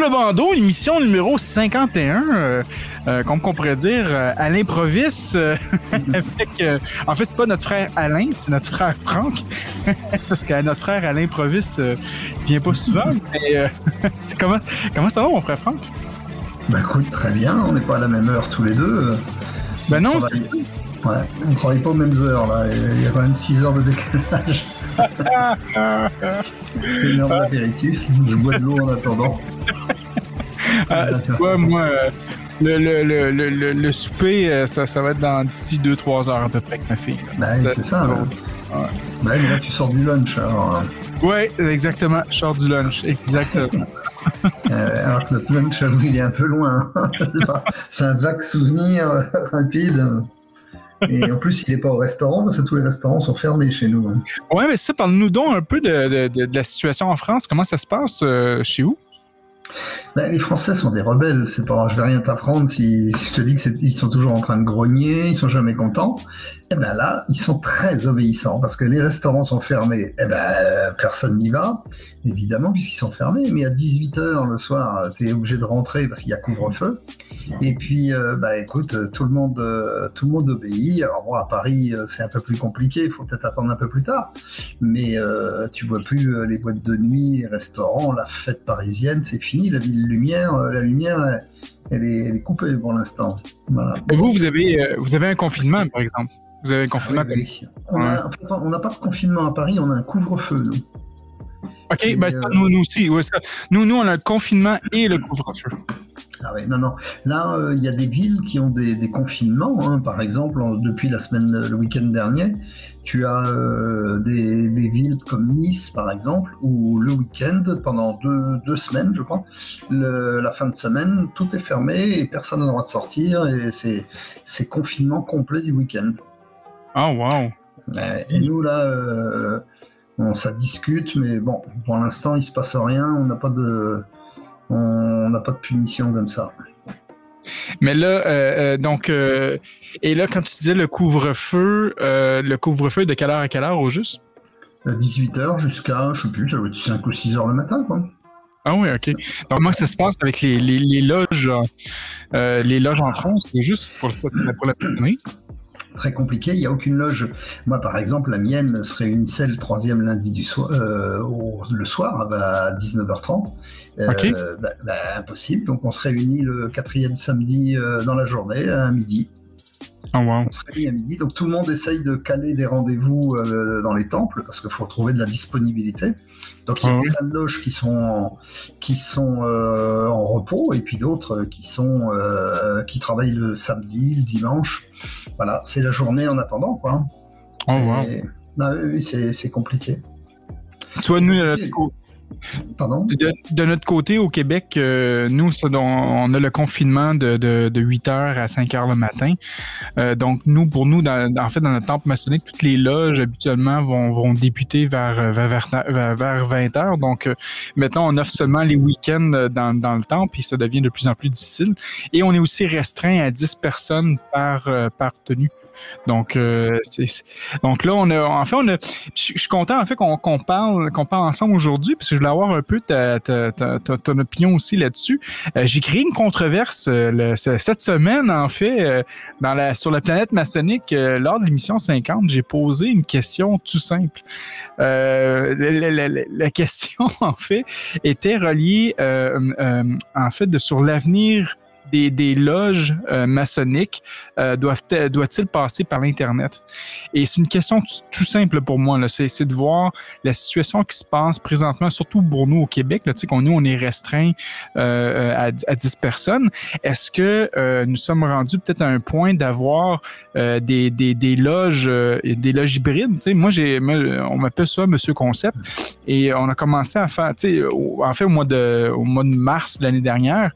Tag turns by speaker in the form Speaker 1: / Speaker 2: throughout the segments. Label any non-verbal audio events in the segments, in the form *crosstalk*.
Speaker 1: Le bandeau, émission numéro 51, euh, euh, comme qu'on pourrait dire, euh, à l'improviste. *laughs* avec, en fait, c'est pas notre frère Alain, c'est notre frère Franck. *laughs* Parce que notre frère à l'improviste vient pas souvent. Mais euh, *laughs* comment, comment ça va, mon frère Franck?
Speaker 2: Bah écoute, très bien, on n'est pas à la même heure tous les deux.
Speaker 1: Ben non,
Speaker 2: on travaille, ouais, on travaille pas aux mêmes heures là, il y a quand même 6 heures de décalage. C'est une heure d'apéritif, je bois de l'eau en attendant.
Speaker 1: Ah, tu vois, moi, euh, le, le, le, le, le- le souper, euh, ça, ça va être dans d'ici 2-3 heures à peu près avec ma fille.
Speaker 2: Bah, c'est ça. là.
Speaker 1: Ouais.
Speaker 2: Bah, mais là tu sors du lunch alors.
Speaker 1: Ouais, exactement. Je sors du lunch. Exactement. *laughs*
Speaker 2: Euh, alors que notre lunch, j'avoue, il est un peu loin. *laughs* c'est pas- c'est un vague souvenir euh, rapide. Et en plus, il n'est pas au restaurant parce que tous les restaurants sont fermés chez nous. hein.
Speaker 1: ouais, mais ça, parle-nous donc un peu de, de, de- de la situation en France. Comment ça se passe euh, chez vous?
Speaker 2: Ben, les Français sont des rebelles, c'est pas, je vais rien t'apprendre si, si je te dis que c'est- ils sont toujours en train de grogner, ils sont jamais contents. Et ben là, ils sont très obéissants parce que les restaurants sont fermés. Et ben personne n'y va, évidemment puisqu'ils sont fermés. Mais à 18 h le soir, tu es obligé de rentrer parce qu'il y a couvre-feu. Et puis, euh, bah écoute, tout le monde, euh, tout le monde obéit. Alors bon, à Paris, euh, c'est un peu plus compliqué. Il faut peut-être attendre un peu plus tard. Mais euh, tu vois plus euh, les boîtes de nuit, les restaurants, la fête parisienne, c'est fini. La ville lumière, la lumière, elle, est, elle est coupée pour l'instant. Voilà.
Speaker 1: Vous, vous avez, vous avez un confinement, par exemple? Vous avez confinement.
Speaker 2: Oui, oui. On en fait, n'a pas de confinement à Paris, on a un couvre-feu, nous.
Speaker 1: OK,
Speaker 2: Et,
Speaker 1: ben,
Speaker 2: euh,
Speaker 1: nous, nous aussi. ouais, ça. Nous, nous, on a le confinement et le couvre-feu.
Speaker 2: Ah ouais, non, non. Là, euh, il y a des villes qui ont des, des confinements. hein. Par exemple, en- depuis la semaine, le week-end dernier, tu as euh, des, des villes comme Nice, par exemple, où le week-end, pendant deux, deux semaines, je crois, le- la fin de semaine, tout est fermé et personne n'a le droit de sortir. Et c'est confinement complet du week-end.
Speaker 1: Oh, wow.
Speaker 2: Ouais, Et nous, là, euh, bon, ça discute, mais bon, pour l'instant, il se passe rien. On n'a pas de, on n'a pas de punition comme ça.
Speaker 1: Mais là, euh, euh, donc, euh, et là, quand tu disais le couvre-feu, euh, le couvre-feu de quelle heure à quelle heure au juste?
Speaker 2: 18h jusqu'à, je sais plus, ça doit être 5 ou 6 heures le matin, quoi.
Speaker 1: Ah oui, OK. Donc, comment ça se passe avec les, les, les loges, les loges en France, juste pour, ça, pour la pandémie?
Speaker 2: Très compliqué, il n'y a aucune loge. Moi, par exemple, la mienne se réunissait le troisième lundi du soir, euh, au- le soir, bah, à 19h30. Euh,
Speaker 1: Ok.
Speaker 2: bah, bah, impossible. Donc, on se réunit le quatrième samedi euh, dans la journée, à midi.
Speaker 1: Oh, wow.
Speaker 2: On se réunit à midi. Donc, tout le monde essaye de caler des rendez-vous euh, dans les temples parce qu'il faut trouver de la disponibilité. Donc, il y a
Speaker 1: Ah oui.
Speaker 2: plein de loges qui sont en, qui sont euh, en repos et puis d'autres qui sont euh, qui travaillent le samedi, le dimanche. Voilà, c'est la journée en attendant, quoi.
Speaker 1: Oh, wow.
Speaker 2: Oui, oui, c'est c'est compliqué.
Speaker 1: Tu vois, nous, notre, cô- De, notre côté, au Québec, euh, nous, on, a le confinement de, de, de 8 h à 5 h le matin. Euh, donc, nous, pour nous, en fait, dans notre temple maçonnique, toutes les loges, habituellement, vont, débuter vers, vers, vers, vers- vers 20 h Donc, euh, maintenant, on offre seulement les week-ends euh, dans, le temple, puis ça devient de plus en plus difficile. Et on est aussi restreint à 10 personnes euh, par tenue. Donc, euh, donc là, on a, en fait, je suis content en fait qu'on parle, qu'on parle ensemble aujourd'hui, parce que je voulais avoir un peu ton opinion aussi là-dessus. Euh, J'ai créé une controverse euh, cette semaine, en fait, dans la, sur la planète maçonnique, lors de l'émission 50, j'ai posé une question tout simple. La, question, *laughs* en fait, était reliée, en fait, sur l'avenir des, loges maçonniques euh, doit-il passer par l'internet? Et c'est une question tout simple pour moi c'est de voir la situation qui se passe présentement, surtout pour nous au Québec. Là, qu'on nous on est restreint euh, à, à 10 personnes. Est-ce que nous sommes rendus peut-être à un point d'avoir des, des, des loges des loges hybrides? Tu sais, moi on m'appelle ça Monsieur Concept et on a commencé à faire, en fait au mois de au mois de mars l'année dernière,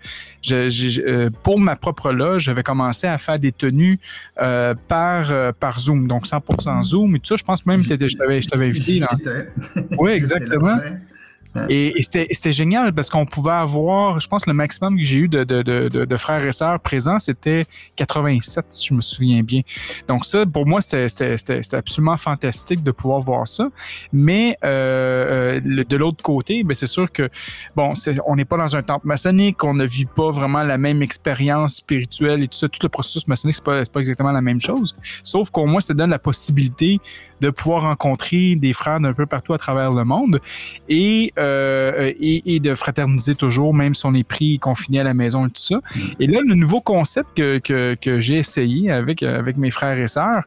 Speaker 1: pour ma propre loge, j'avais commencé à faire des tenues euh, par, euh, par Zoom, donc 100% Zoom et tout ça. Je pense même que je t'avais invité. Oui, *laughs* exactement. Et, c'était génial parce qu'on pouvait avoir, je pense, le maximum que j'ai eu de, frères et sœurs présents, c'était 87, si je me souviens bien. Donc ça, pour moi, c'était absolument fantastique de pouvoir voir ça. Mais euh, euh de l'autre côté, ben, c'est sûr que, bon, on n'est pas dans un temple maçonnique, on ne vit pas vraiment la même expérience spirituelle et tout ça. Tout le processus maçonnique, c'est pas, pas exactement la même chose. Sauf qu'au moins, ça donne la possibilité de pouvoir rencontrer des frères d'un peu partout à travers le monde et, euh, et, et, de fraterniser toujours, même si on est pris confiné à la maison et tout ça. Et là, le nouveau concept que, que, j'ai essayé avec, avec mes frères et sœurs,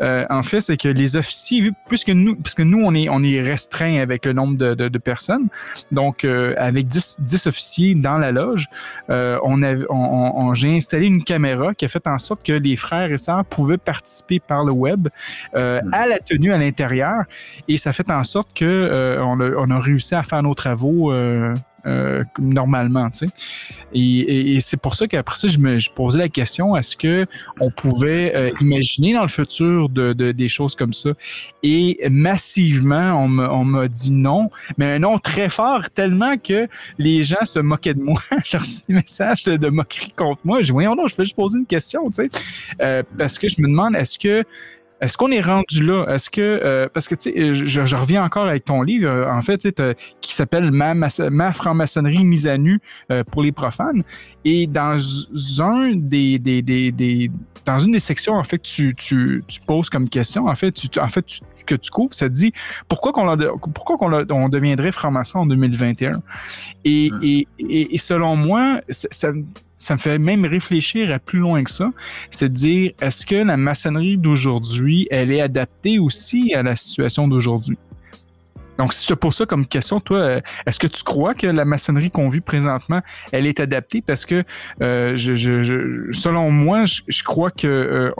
Speaker 1: euh, en fait, c'est que les officiers, puisque nous, puisque nous on est, on est restreint avec le nombre de, personnes, donc euh, avec 10, 10, officiers dans la loge, euh, on, a, on, on j'ai installé une caméra qui a fait en sorte que les frères et sœurs pouvaient participer par le web euh, à la tenue à l'intérieur et ça fait en sorte que euh, on, a, réussi à faire nos travaux euh, euh, normalement, tu sais. Et, c'est pour ça qu'après ça, je me posais la question est-ce que on pouvait imaginer dans le futur de, des choses comme ça? Et massivement, on m'a dit non, mais un non très fort, tellement que les gens se moquaient de moi. J'ai reçu des messages de, moquerie contre moi. Je dis voyons non, je vais juste poser une question, tu sais, parce que je me demande est-ce que est-ce qu'on est rendu là? Est-ce que, euh, parce que, tu sais, je, reviens encore avec ton livre, euh, en fait, qui s'appelle Ma, Ma franc-maçonnerie mise à nu euh, pour les profanes. Et dans un des, des, des, des, dans une des sections, en fait, que tu, tu, tu poses comme question, en fait, tu, en fait, que tu couvres, ça dit pourquoi qu'on pourquoi qu'on on deviendrait franc-maçon en 2021? Et, hum. et, et, et selon moi, ça, ça me fait même réfléchir à plus loin que ça. C'est de dire, est-ce que la maçonnerie d'aujourd'hui, elle est adaptée aussi à la situation d'aujourd'hui? Donc, tu pour ça comme question, toi, euh, est-ce que tu crois que la maçonnerie qu'on vit présentement, elle est adaptée? Parce que, euh, selon moi, je, crois que euh,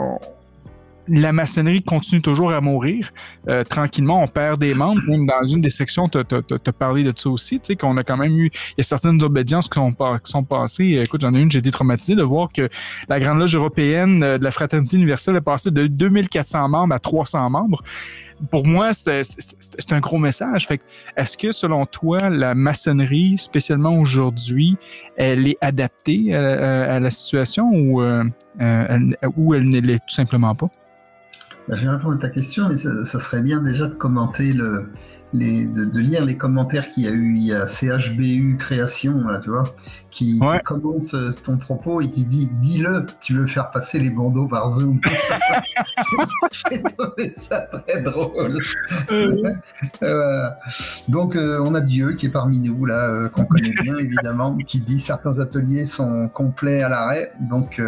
Speaker 1: la maçonnerie continue toujours à mourir. Euh, tranquillement, on perd des membres. Même dans une des sections, tu as, parlé de ça aussi, tu sais, a quand même eu, il y a certaines obédiences qui sont, passées. Écoute, j'en ai une, j'ai été traumatisé de voir que la Grande Loge européenne euh, de la Fraternité universelle est passée de 2400 membres à 300 membres. Pour moi, c'est un gros message. Fait est-ce que, selon toi, la maçonnerie, spécialement aujourd'hui, elle est adaptée à, la situation ou, euh, ou elle ne l'est tout simplement pas?
Speaker 2: Ben, je vais répondre à ta question, mais ça, serait bien déjà de commenter le, de, lire les commentaires qu'il y a eu. Il y a CHBU Création, là, tu vois, qui, commente euh, ton propos et qui dit Dis-le, tu veux faire passer les bandeaux par Zoom. *laughs* J'ai trouvé ça très drôle. Euh. *laughs* Euh, donc, on a Dieu qui est parmi nous, là, qu'on connaît bien évidemment, qui dit Certains ateliers sont complets à l'arrêt, donc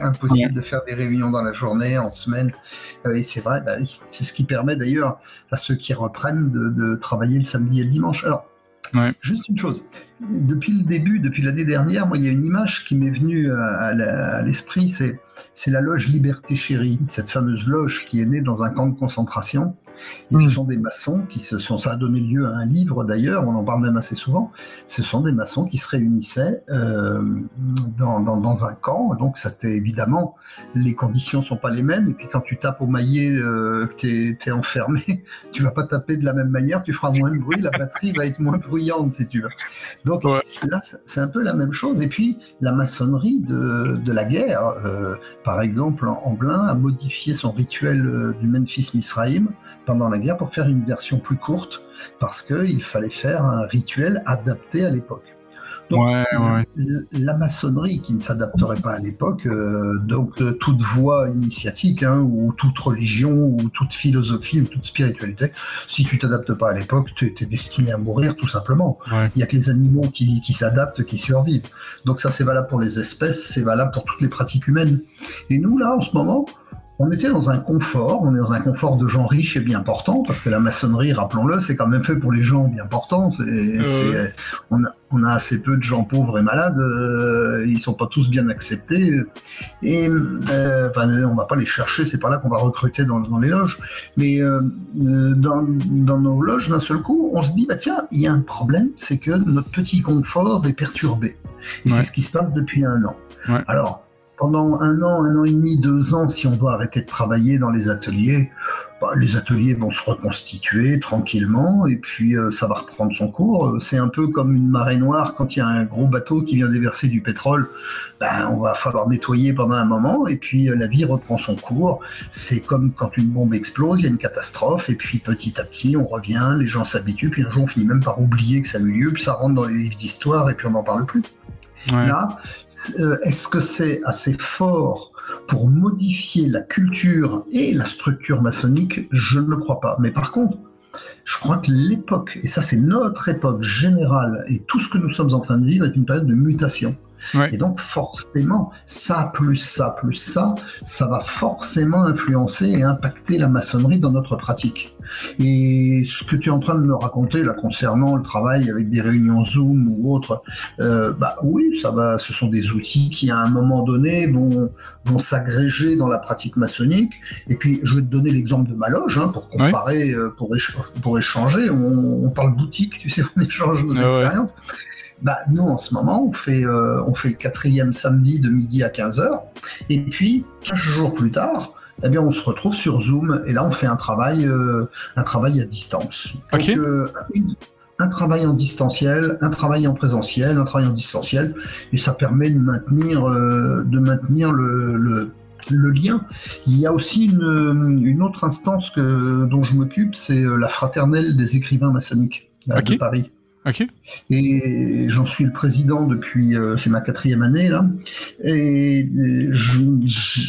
Speaker 2: impossible de faire des réunions dans la journée, en semaine. et c'est vrai, bah c'est ce qui permet d'ailleurs à ceux qui reprennent de travailler le samedi et le dimanche. Alors, juste une chose. Depuis le début, depuis l'année dernière, moi, il y a une image qui m'est venue à l'esprit, c'est c'est la loge Liberté Chérie, cette fameuse loge qui est née dans un camp de concentration et ce hmm. sont des maçons qui se sont, ça a donné lieu à un livre d'ailleurs, on en parle même assez souvent. Ce sont des maçons qui se réunissaient euh, dans, dans, dans, un camp. Donc, c'était évidemment, les conditions sont pas les mêmes. Et puis, quand tu tapes au maillet, euh, que tu es, enfermé, *laughs* tu vas pas taper de la même manière, tu feras moins de bruit, la batterie va être moins bruyante si tu veux. Donc, là, c'est un peu la même chose. Et puis, la maçonnerie de, de la guerre, euh, par exemple, Amblin a modifié son rituel du Memphis Misraïm pendant la guerre pour faire une version plus courte, parce qu'il fallait faire un rituel adapté à l'époque. la, maçonnerie qui ne s'adapterait pas à l'époque, euh, donc euh, toute voie initiatique, hein, ou toute religion, ou toute philosophie, ou toute spiritualité, si tu t'adaptes pas à l'époque, tu es destiné à mourir tout simplement. Il n'y a que les animaux qui, qui s'adaptent, qui survivent. Donc ça c'est valable pour les espèces, c'est valable pour toutes les pratiques humaines. Et nous là, en ce moment, on était dans un confort, on est dans un confort de gens riches et bien portants, parce que la maçonnerie, rappelons-le, c'est quand même fait pour les gens bien portants. on, a, assez peu de gens pauvres et malades, euh, ils sont pas tous bien acceptés, et euh, on va pas les chercher, c'est pas là qu'on va recruter dans, les loges, mais euh, dans, nos loges, d'un seul coup, on se dit, bah tiens, il y a un problème, c'est que notre petit confort est perturbé, et c'est ce qui se passe depuis un an. Alors, pendant un an, un an et demi, deux ans, si on doit arrêter de travailler dans les ateliers, bah, les ateliers vont se reconstituer tranquillement et puis euh, ça va reprendre son cours. C'est un peu comme une marée noire quand il y a un gros bateau qui vient déverser du pétrole. Ben, on va falloir nettoyer pendant un moment et puis euh, la vie reprend son cours. C'est comme quand une bombe explose, il y a une catastrophe et puis petit à petit on revient, les gens s'habituent, puis un jour on finit même par oublier que ça a eu lieu, puis ça rentre dans les livres d'histoire et puis on n'en parle plus. Là, euh, est-ce que c'est assez fort pour modifier la culture et la structure maçonnique? Je ne le crois pas. Mais par contre, je crois que l'époque, et ça c'est notre époque générale, et tout ce que nous sommes en train de vivre est une période de mutation. Et donc forcément, ça plus ça plus ça, ça va forcément influencer et impacter la maçonnerie dans notre pratique. Et ce que tu es en train de me raconter là concernant le travail avec des réunions Zoom ou autres, euh, bah oui, ça va. Ce sont des outils qui à un moment donné vont vont s'agréger dans la pratique maçonnique. Et puis je vais te donner l'exemple de ma loge hein, pour comparer, euh, pour, pour échanger. On, parle boutique, tu sais, *laughs* on échange nos ah expériences. Bah, nous, en ce moment, on fait, euh, on fait le quatrième samedi de midi à 15h. Et puis, 15 jours plus tard, eh bien, on se retrouve sur Zoom. Et là, on fait un travail, euh, un travail à distance. Donc, euh, un travail en distanciel, un travail en présentiel, un travail en distanciel. Et ça permet de maintenir, de maintenir le, le le lien. Il y a aussi une, une autre instance que, dont je m'occupe, c'est la fraternelle des écrivains maçonniques de Paris. Et j'en suis le président depuis, euh, c'est ma quatrième année là. Et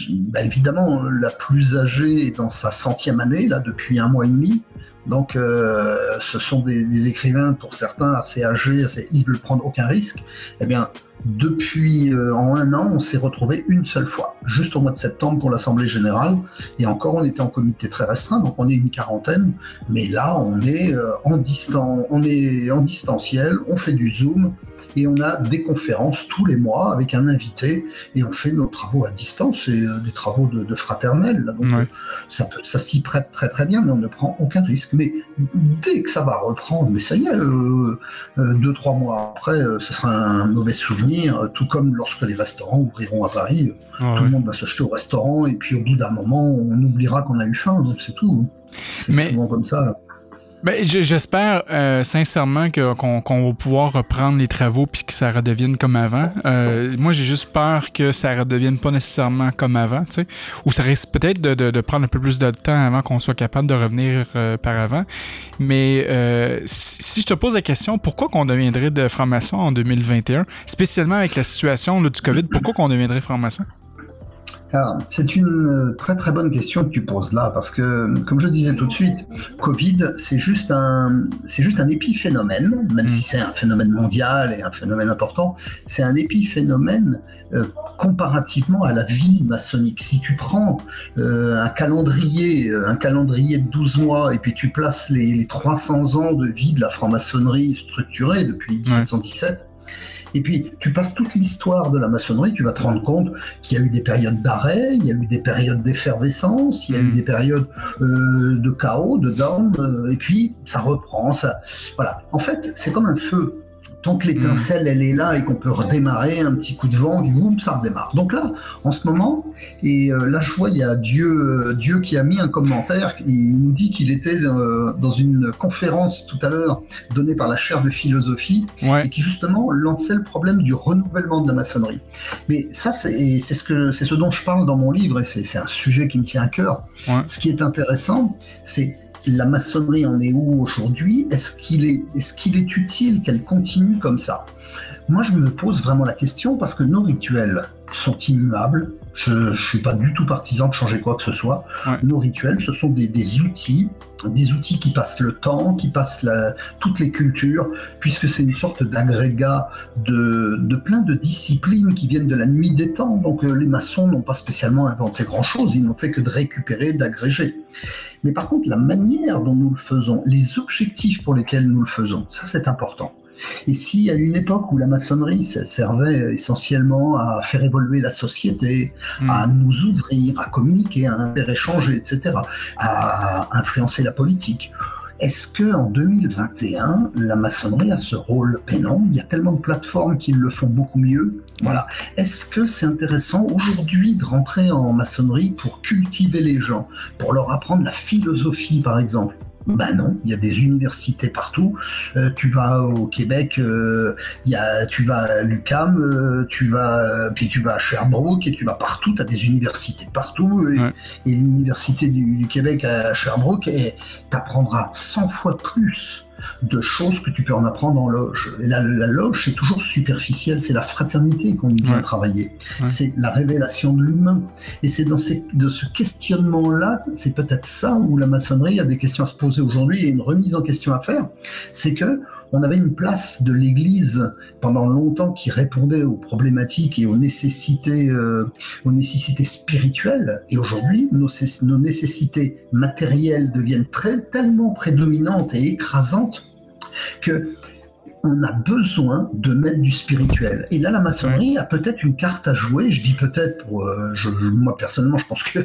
Speaker 2: bah, évidemment, la plus âgée est dans sa centième année là depuis un mois et demi. Donc, euh, ce sont des, écrivains pour certains assez âgés, ils ne veulent prendre aucun risque. Eh bien, depuis euh, en un an, on s'est retrouvé une seule fois, juste au mois de septembre pour l'Assemblée générale. Et encore, on était en comité très restreint, donc on est une quarantaine. Mais là, on est euh, en distant, on est en distanciel, on fait du Zoom et on a des conférences tous les mois avec un invité et on fait nos travaux à distance et euh, des travaux de, de fraternel. Donc ça, ça s'y prête très très bien, mais on ne prend aucun risque. Mais dès que ça va reprendre, mais ça y est, euh, euh, deux trois mois après, ce sera un mauvais souvenir. Tout comme lorsque les restaurants ouvriront à Paris, tout le monde va se jeter au restaurant et puis au bout d'un moment, on oubliera qu'on a eu faim. Donc c'est tout. C'est souvent comme ça.
Speaker 1: Ben, j'espère euh, sincèrement qu'on va pouvoir reprendre les travaux puis que ça redevienne comme avant. Euh, moi, j'ai juste peur que ça redevienne pas nécessairement comme avant, tu sais, ou ça risque peut-être de, prendre un peu plus de temps avant qu'on soit capable de revenir euh, par avant. Mais si, je te pose la question, pourquoi qu'on deviendrait de franc-maçon en 2021, spécialement avec la situation du COVID, pourquoi qu'on deviendrait franc-maçon?
Speaker 2: Alors, c'est une euh, très très bonne question que tu poses là, parce que, comme je disais tout de suite, Covid, c'est juste un, c'est juste un épiphénomène, même si mm. c'est un phénomène mondial et un phénomène important, c'est un épiphénomène euh, comparativement à la vie maçonnique. Si tu prends euh, un calendrier, un calendrier de 12 mois, et puis tu places les, 300 ans de vie de la franc-maçonnerie structurée depuis 1717, et puis, tu passes toute l'histoire de la maçonnerie, tu vas te rendre compte qu'il y a eu des périodes d'arrêt, il y a eu des périodes d'effervescence, il y a eu mm. des périodes euh, de chaos, de down, euh, et puis ça reprend. Ça, voilà. En fait, c'est comme un feu tant que l'étincelle mm. elle est là et qu'on peut redémarrer un petit coup de vent, du boum, ça redémarre. Donc là, en ce moment, et euh, là je vois il y a Dieu, euh, Dieu qui a mis un commentaire, il nous dit qu'il était dans une conférence tout à l'heure donnée par la chaire de philosophie et qui justement lançait le problème du renouvellement de la maçonnerie. Mais ça c'est ce que c'est ce dont je parle dans mon livre et c'est un sujet qui me tient à cœur. Ce qui est intéressant, c'est la maçonnerie en est où aujourd'hui? Est-ce qu'il est, qu'il est utile qu'elle continue comme ça? Moi, je me pose vraiment la question parce que nos rituels sont immuables. Je ne suis pas du tout partisan de changer quoi que ce soit. Nos rituels, ce sont des, outils, des outils qui passent le temps, qui passent toutes les cultures, puisque c'est une sorte d'agrégat de, de, plein de disciplines qui viennent de la nuit des temps. Donc euh, les maçons n'ont pas spécialement inventé grand-chose, ils n'ont fait que de récupérer, d'agréger. Mais par contre, la manière dont nous le faisons, les objectifs pour lesquels nous le faisons, ça c'est important. Et si à une époque où la maçonnerie servait essentiellement à faire évoluer la société, hmm. à nous ouvrir, à communiquer, à échanger, etc., à influencer la politique, est-ce que en 2021, la maçonnerie a ce rôle non, il y a tellement de plateformes qui le font beaucoup mieux. Voilà. Est-ce que c'est intéressant aujourd'hui de rentrer en maçonnerie pour cultiver les gens, pour leur apprendre la philosophie, par exemple? Ben non, il y a des universités partout. Euh, tu vas au Québec, euh, y a, tu vas à l'UCAM, euh, tu vas, puis tu vas à Sherbrooke et tu vas partout. Tu as des universités partout. Et, l'université du, du, Québec à Sherbrooke, t'apprendras 100 fois plus de choses que tu peux en apprendre en loge. la, loge, c'est toujours superficiel, c'est la fraternité qu'on y vient travailler. C'est la révélation de l'humain. Et c'est dans de ce questionnement-là, c'est peut-être ça où la maçonnerie a des questions à se poser aujourd'hui et une remise en question à faire. C'est que on avait une place de l'Église pendant longtemps qui répondait aux problématiques et aux nécessités, euh, aux nécessités spirituelles. Et aujourd'hui, nos, nécessités matérielles deviennent tellement prédominantes et écrasantes que on a besoin de mettre du spirituel. Et là, la maçonnerie a peut-être une carte à jouer. Je dis peut-être, pour, euh, moi personnellement, je pense que,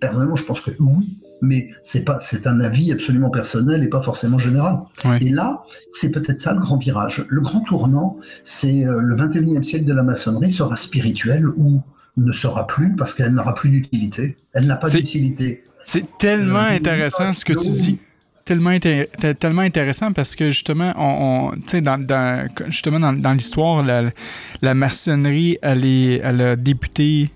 Speaker 2: personnellement, je pense que oui, mais c'est pas, c'est un avis absolument personnel et pas forcément général. Et là, c'est peut-être ça le grand virage. Le grand tournant, c'est euh, le 21e siècle de la maçonnerie sera spirituel ou ne sera plus parce qu'elle n'aura plus d'utilité. Elle n'a pas d'utilité.
Speaker 1: C'est tellement euh, intéressant ce que tu dis tellement, tellement intéressant parce que justement, on, dans, dans, justement dans, dans l'histoire, la, la, maçonnerie, elle, est, elle a débuté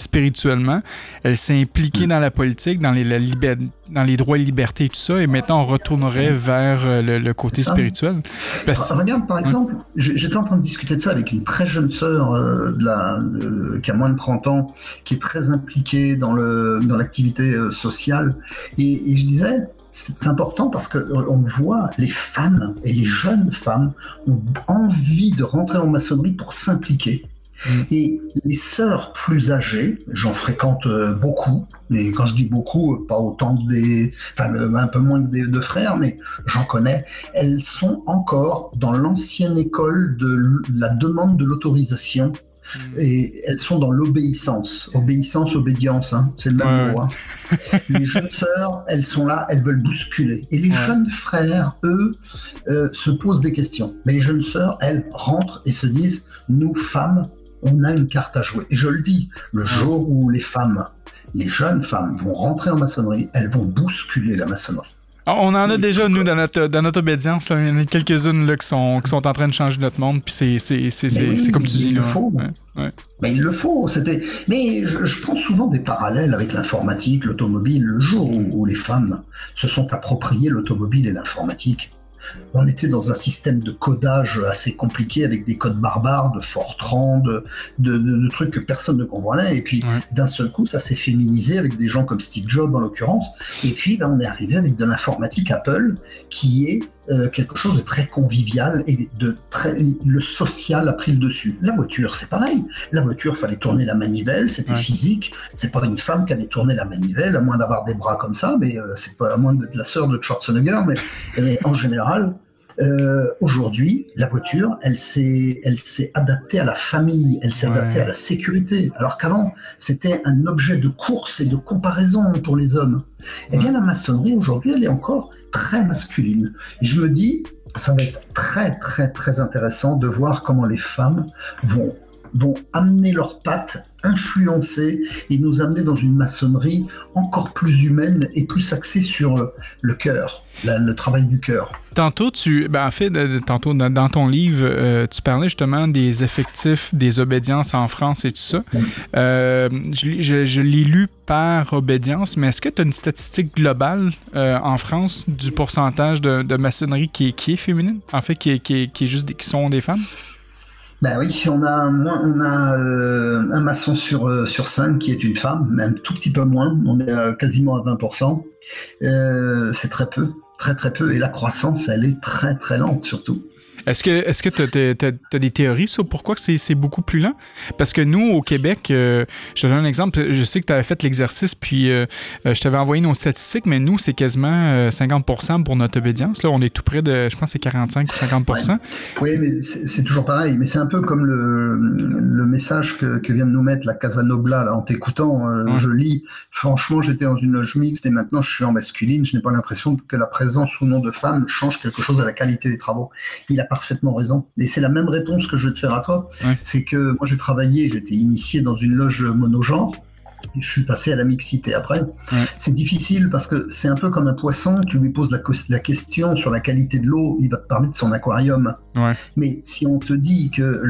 Speaker 1: spirituellement. Elle s'est impliquée dans la politique, dans les, dans les droits et libertés et tout ça. Et maintenant, on retournerait vers euh, le, côté spirituel.
Speaker 2: Regarde, par exemple, j'étais en train de discuter de ça avec une très jeune sœur euh, qui a moins de 30 ans, qui est très impliquée dans l'activité dans euh, sociale. Et, et je disais, c'est important parce qu'on voit les femmes et les jeunes femmes ont envie de rentrer en maçonnerie pour s'impliquer. Mm. Et les sœurs plus âgées, j'en fréquente euh, beaucoup, mais quand je dis beaucoup, pas autant des, enfin un peu moins que des, de frères, mais j'en connais, elles sont encore dans l'ancienne école de la demande de l'autorisation mm. et elles sont dans l'obéissance. Obéissance, obédience, hein, c'est le même mot. Hein. les jeunes sœurs, elles sont là, elles veulent bousculer. Et les jeunes frères, eux, euh, se posent des questions. Mais les jeunes sœurs, elles rentrent et se disent, nous, femmes, on a une carte à jouer. Et je le dis, le jour où les femmes, les jeunes femmes vont rentrer en maçonnerie, elles vont bousculer la maçonnerie.
Speaker 1: Ah, on en a déjà, nous, dans notre, dans notre obédience. Il y en a quelques-unes qui sont, qui sont en train de changer notre monde. Puis c'est comme tu dis.
Speaker 2: Il le faut. Mais il le faut. Mais je, prends souvent des parallèles avec l'informatique, l'automobile. Le jour où, les femmes se sont appropriées l'automobile et l'informatique, on était dans un système de codage assez compliqué avec des codes barbares, de Fortran, de, de, trucs que personne ne comprenait. Et puis, d'un seul coup, ça s'est féminisé avec des gens comme Steve Jobs en l'occurrence. Et puis, ben, on est arrivé avec de l'informatique Apple qui est euh, quelque chose de très convivial et de très le social a pris le dessus. La voiture, c'est pareil. La voiture, fallait tourner la manivelle, c'était physique. C'est pas une femme qui allait tourner la manivelle, à moins d'avoir des bras comme ça, mais euh, c'est pas à moins d'être la sœur de Schwarzenegger, mais, *laughs* mais en général, euh, aujourd'hui, la voiture, elle s'est, elle s'est adaptée à la famille, elle s'est adaptée à la sécurité. Alors qu'avant, c'était un objet de course et de comparaison pour les hommes. Eh bien, la maçonnerie aujourd'hui, elle est encore très masculine. Et je me dis, ça va être très, très, très intéressant de voir comment les femmes vont vont amener leurs pattes, influencer et nous amener dans une maçonnerie encore plus humaine et plus axée sur le cœur, le travail du cœur.
Speaker 1: Tantôt, tu, ben en fait, tantôt dans ton livre, euh, tu parlais justement des effectifs des obédiences en France et tout ça. Euh, je, l'ai lu par obédience, mais est-ce que tu as une statistique globale euh, en France du pourcentage de, maçonnerie qui est, qui est féminine, en fait, qui est, qui est, qui est juste qui sont des femmes?
Speaker 2: Ben oui, on a, on a euh, un maçon sur, euh, sur 5 qui est une femme, même tout petit peu moins, on est quasiment à 20%. Euh, c'est très peu, très très peu, et la croissance, elle est très très lente surtout.
Speaker 1: Est-ce que est-ce que tu as, des théories sur pourquoi c'est beaucoup plus lent? Parce que nous, au Québec, euh, je te donne un exemple, je sais que tu avais fait l'exercice, puis euh, euh, je t'avais envoyé nos statistiques, mais nous, c'est quasiment 50% pour notre obédience. Là, on est tout près de, je pense, c'est 45 ou 50%.
Speaker 2: Oui, mais c'est toujours pareil. Mais c'est un peu comme le, le message que, que, vient de nous mettre la Casanobla, là, en t'écoutant. Je lis, franchement, j'étais dans une loge mixte et maintenant je suis en masculine. Je n'ai pas l'impression que la présence ou non de femmes change quelque chose à la qualité des travaux. Il a parfaitement raison. Et c'est la même réponse que je vais te faire à toi. C'est que moi j'ai travaillé, j'étais initié dans une loge monogenre. Je suis passé à la mixité après. C'est difficile parce que c'est un peu comme un poisson. Tu lui poses la, la, question sur la qualité de l'eau, il va te parler de son aquarium. Mais si on te dit que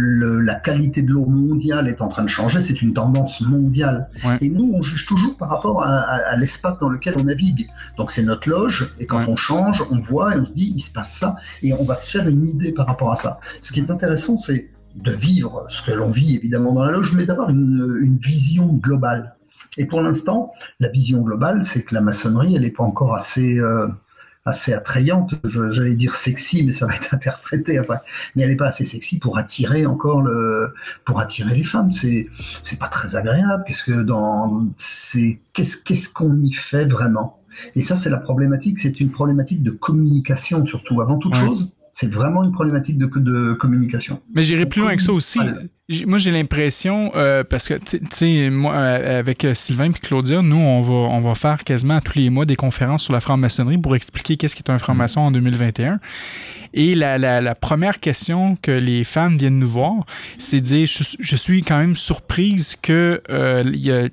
Speaker 2: la qualité de l'eau mondiale est en train de changer, c'est une tendance mondiale. Et nous, on juge toujours par rapport à, l'espace dans lequel on navigue. Donc c'est notre loge, et quand on change, on voit et on se dit, il se passe ça, et on va se faire une idée par rapport à ça. Ce qui est intéressant, c'est de vivre ce que l'on vit évidemment dans la loge, mais d'avoir une vision globale. Et pour l'instant, la vision globale, c'est que la maçonnerie, elle n'est pas encore assez, euh, assez attrayante. J'allais dire sexy, mais ça va être *laughs* interprété après. Mais elle n'est pas assez sexy pour attirer encore le, pour attirer les femmes. C'est, c'est pas très agréable puisque dans, c'est qu'est-ce qu'est-ce qu'on y fait vraiment? Et ça, c'est la problématique. C'est une problématique de communication surtout. Avant toute chose, c'est vraiment une problématique de, de communication.
Speaker 1: Mais j'irai plus loin que ça aussi moi, j'ai l'impression, euh, parce que, tu sais, moi, euh, avec euh, Sylvain et Claudia, nous, on va, on va faire quasiment tous les mois des conférences sur la franc-maçonnerie pour expliquer qu'est-ce qu'est un franc-maçon en 2021. Et la, la, première question que les femmes viennent nous voir, c'est de dire je, suis quand même surprise que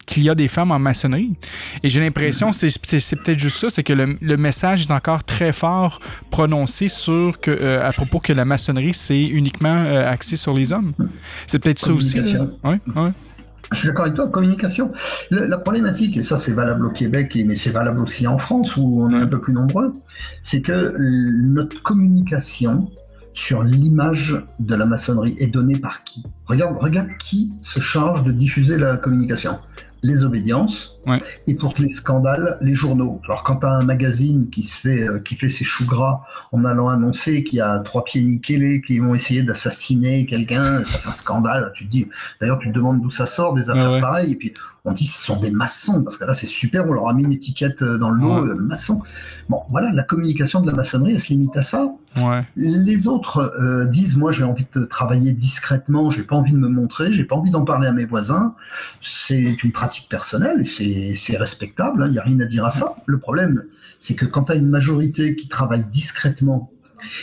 Speaker 1: qu'il y a des femmes en maçonnerie. Et j'ai l'impression, c'est, c'est, peut-être juste ça, c'est que le, le, message est encore très fort prononcé sur que, à propos que la maçonnerie, c'est uniquement axé sur les hommes. C'est
Speaker 2: je suis d'accord avec toi, communication. la problématique, et ça c'est valable au Québec, mais c'est valable aussi en France où on est un peu plus nombreux, c'est que notre communication sur l'image de la maçonnerie est donnée par qui? Regarde, regarde qui se charge de diffuser la communication. Les obédiences et pour les scandales, les journaux. Alors quand as un magazine qui se fait euh, qui fait ses choux gras en allant annoncer qu'il y a trois pieds nickelés qui vont essayer d'assassiner quelqu'un, *laughs* ça fait un scandale. Tu te dis, d'ailleurs tu te demandes d'où ça sort des affaires pareilles et puis on dit ce sont des maçons parce que là c'est super, on leur a mis une étiquette euh, dans le dos, euh, maçon. Bon voilà, la communication de la maçonnerie elle se limite à ça. Les autres disent moi j'ai envie de travailler discrètement, j'ai pas envie de me montrer, j'ai pas envie d'en parler à mes voisins. C'est une pratique personnelle, c'est respectable, il hein, n'y a rien à dire à ça. Le problème, c'est que quand tu as une majorité qui travaille discrètement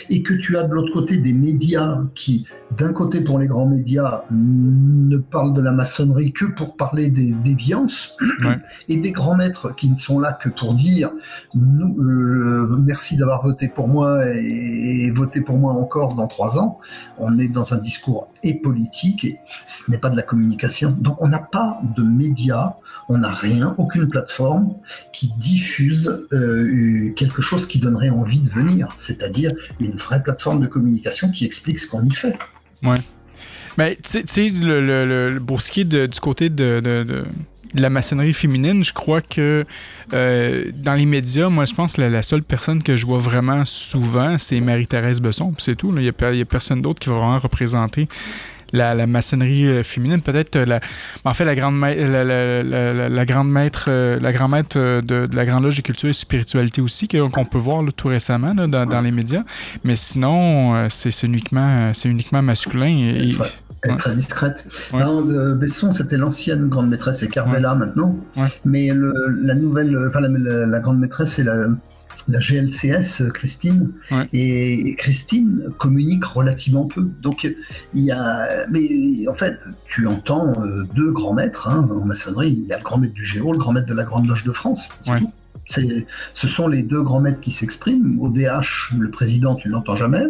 Speaker 2: et que tu as de l'autre côté des médias qui, d'un côté pour les grands médias, ne parlent de la maçonnerie que pour parler des déviances, *clears throat* et des grands maîtres qui ne sont là que pour dire euh, merci d'avoir voté pour moi et, et pour moi encore dans trois ans, on est dans un discours et politique et ce n'est pas de la communication. Donc on n'a pas de médias on n'a rien, aucune plateforme qui diffuse euh, quelque chose qui donnerait envie de venir, c'est-à-dire une vraie plateforme de communication qui explique ce qu'on y fait.
Speaker 1: Ouais. Mais tu sais, le, pour ce qui est du côté de, la maçonnerie féminine, je crois que euh, dans les médias, moi, je pense que la, seule personne que je vois vraiment souvent, c'est Marie-Thérèse Besson, c'est tout. Il n'y a, a, personne d'autre qui va vraiment représenter la, maçonnerie euh, féminine, peut-être euh, la, en fait la grande la, la, grande maître euh, la grand maître de, la grande loge de culture et spiritualité aussi qu'on peut voir tout récemment dans, les médias, mais sinon c'est uniquement c'est uniquement masculin et,
Speaker 2: elle est très discrète. Besson, c'était l'ancienne grande maîtresse, c'est Carmela maintenant. Mais la nouvelle, enfin la, la grande maîtresse, c'est la, la GLCS, euh, Christine, et, Christine communique relativement peu. Donc il y a, mais en fait, tu entends euh, deux grands maîtres hein, en maçonnerie. Il y a le grand maître du Géo, le grand maître de la Grande Loge de France. C'est tout. Ce sont les deux grands maîtres qui s'expriment. Au DH, le président, tu ne l'entends jamais.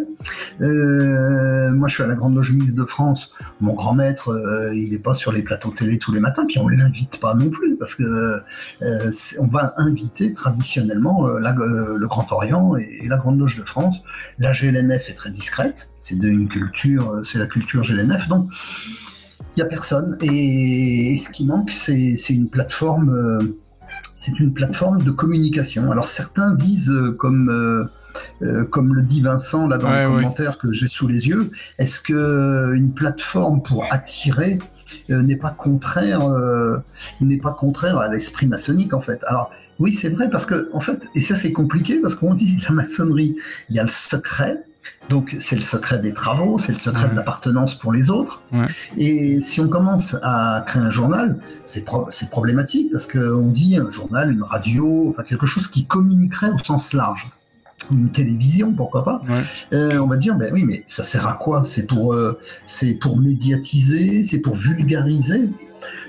Speaker 2: Euh, moi, je suis à la Grande Loge Mixte de France. Mon grand maître, il n'est pas sur les plateaux télé tous les matins, puis on ne l'invite pas non plus, parce que on va inviter traditionnellement le Grand Orient et, la Grande Loge de France. La GLNF est très discrète. C'est une culture, c'est la culture GLNF, donc il n'y a personne. Et, ce qui manque, c'est une plateforme c'est une plateforme de communication. Alors certains disent, euh, comme, euh, euh, comme le dit Vincent là dans les commentaires que j'ai sous les yeux, est-ce que une plateforme pour attirer n'est pas contraire n'est pas contraire à l'esprit maçonnique en fait? Alors oui, c'est vrai parce que en fait, et ça c'est compliqué parce qu'on dit la maçonnerie, il y a le secret, donc c'est le secret des travaux, c'est le secret de l'appartenance pour les autres. Et si on commence à créer un journal, c'est problématique parce qu'on dit un journal, une radio, enfin quelque chose qui communiquerait au sens large. Une télévision, pourquoi pas euh, On va dire, ben oui, mais ça sert à quoi? C'est pour, euh, c'est pour médiatiser, c'est pour vulgariser?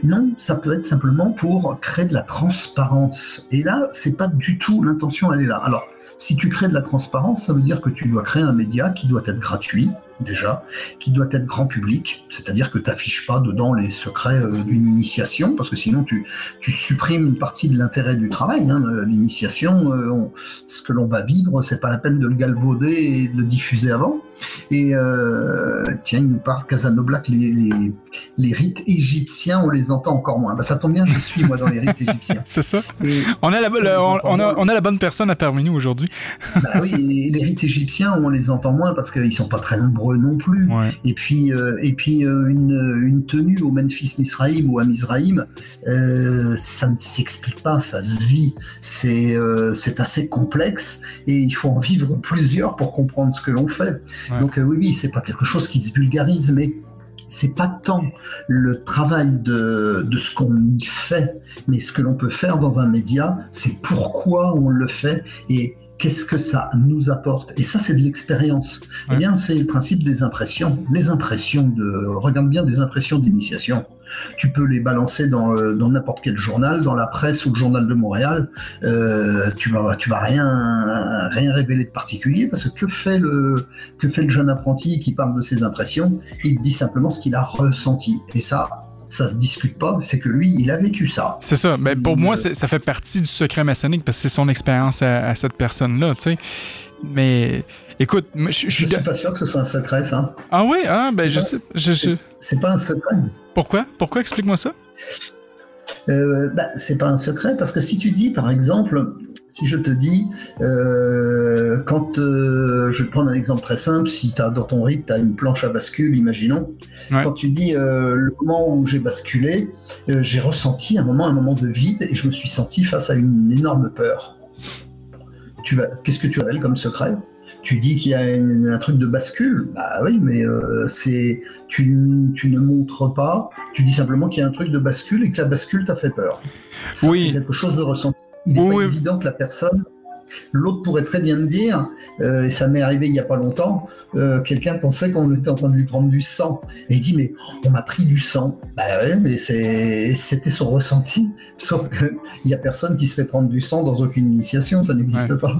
Speaker 2: Non, ça peut être simplement pour créer de la transparence. Et là, c'est pas du tout l'intention, elle est là. Alors, si tu crées de la transparence, ça veut dire que tu dois créer un média qui doit être gratuit, déjà, qui doit être grand public, c'est-à-dire que tu n'affiches pas dedans les secrets euh, d'une initiation, parce que sinon tu, tu supprimes une partie de l'intérêt du travail. Hein. L'initiation, euh, ce que l'on va vivre, c'est pas la peine de le galvauder et de le diffuser avant. Et euh, tiens, il nous parle Casanobla que les, les, les, rites égyptiens, on les entend encore moins. Bah, ça tombe bien, je suis moi dans les rites égyptiens. *laughs*
Speaker 1: c'est ça. on, a la, on, a, on, a, la bonne personne à parmi nous aujourd'hui.
Speaker 2: bah oui, les rites égyptiens, on les entend moins parce qu'ils sont pas très nombreux non plus. Et puis, euh, et puis euh, une, une, tenue au Memphis Misraïm ou à Misraïm, euh, ça ne s'explique pas, ça se vit. C'est c'est assez complexe et il faut en vivre plusieurs pour comprendre ce que l'on fait. Donc oui, oui, c'est pas quelque chose qui se vulgarise, mais c'est pas tant le travail de, de ce qu'on y fait, mais ce que l'on peut faire dans un média, c'est pourquoi on le fait et qu'est-ce que ça nous apporte? Et ça, c'est de l'expérience. Eh bien, c'est le principe des impressions. Les impressions de, regarde bien des impressions d'initiation. Tu peux les balancer dans, euh, dans n'importe quel journal, dans la presse ou le journal de Montréal. Euh, tu vas, tu vas rien, rien révéler de particulier parce que que fait le, que fait le jeune apprenti qui parle de ses impressions? Il dit simplement ce qu'il a ressenti. Et ça, ça se discute pas, c'est que lui, il a vécu ça.
Speaker 1: C'est ça. Mais pour moi, ça fait partie du secret maçonnique parce que c'est son expérience à, cette personne-là, tu sais. Mais écoute, je,
Speaker 2: je, suis pas sûr que ce soit un secret, ça.
Speaker 1: Ah oui, ah, ben je sais. Je,
Speaker 2: C'est pas un secret.
Speaker 1: Pourquoi? Pourquoi? Explique-moi ça.
Speaker 2: Euh, bah, c'est pas un secret parce que si tu dis, par exemple, si je te dis, euh, quand euh, je vais prendre un exemple très simple, si as, dans ton rite, tu as une planche à bascule, imaginons, quand tu dis euh, le moment où j'ai basculé, j'ai ressenti un moment, un moment de vide et je me suis senti face à une énorme peur. Tu vas, qu'est-ce que tu appelles comme secret? Tu dis qu'il y a un truc de bascule, bah oui, mais c'est tu, tu, ne montres pas, tu dis simplement qu'il y a un truc de bascule et que la bascule t'a fait peur. oui. C'est quelque chose de ressenti il n'est pas évident que la personne L'autre pourrait très bien me dire, euh, et ça m'est arrivé il n'y a pas longtemps, euh, quelqu'un pensait qu'on était en train de lui prendre du sang. Et il dit, mais on m'a pris du sang. Bah ouais, mais c'était son ressenti. *laughs* Sauf qu'il n'y a personne qui se fait prendre du sang dans aucune initiation, ça n'existe pas.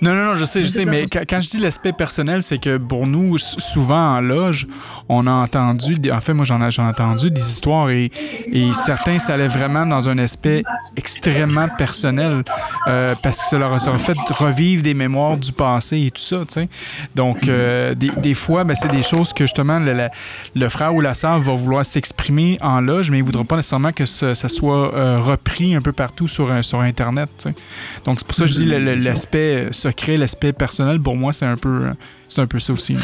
Speaker 1: Non, non, non, je sais, je sais, mais quand, je dis l'aspect personnel, c'est que pour nous, souvent en loge, on a entendu, en fait, moi j'en ai, entendu des histoires et, et, certains, ça allait vraiment dans un aspect extrêmement personnel euh, parce que ça leur a fait revivre des mémoires du passé et tout ça, tu sais. Donc, euh, des, des, fois, ben, c'est des choses que justement le, le, frère ou la sœur va vouloir s'exprimer en loge, mais il ne voudra pas nécessairement que ça, soit euh, repris un peu partout sur, euh, sur Internet, tu sais. Donc, c'est pour ça que je dis l'aspect secret, l'aspect personnel, pour moi, c'est un peu, c'est un peu ça aussi.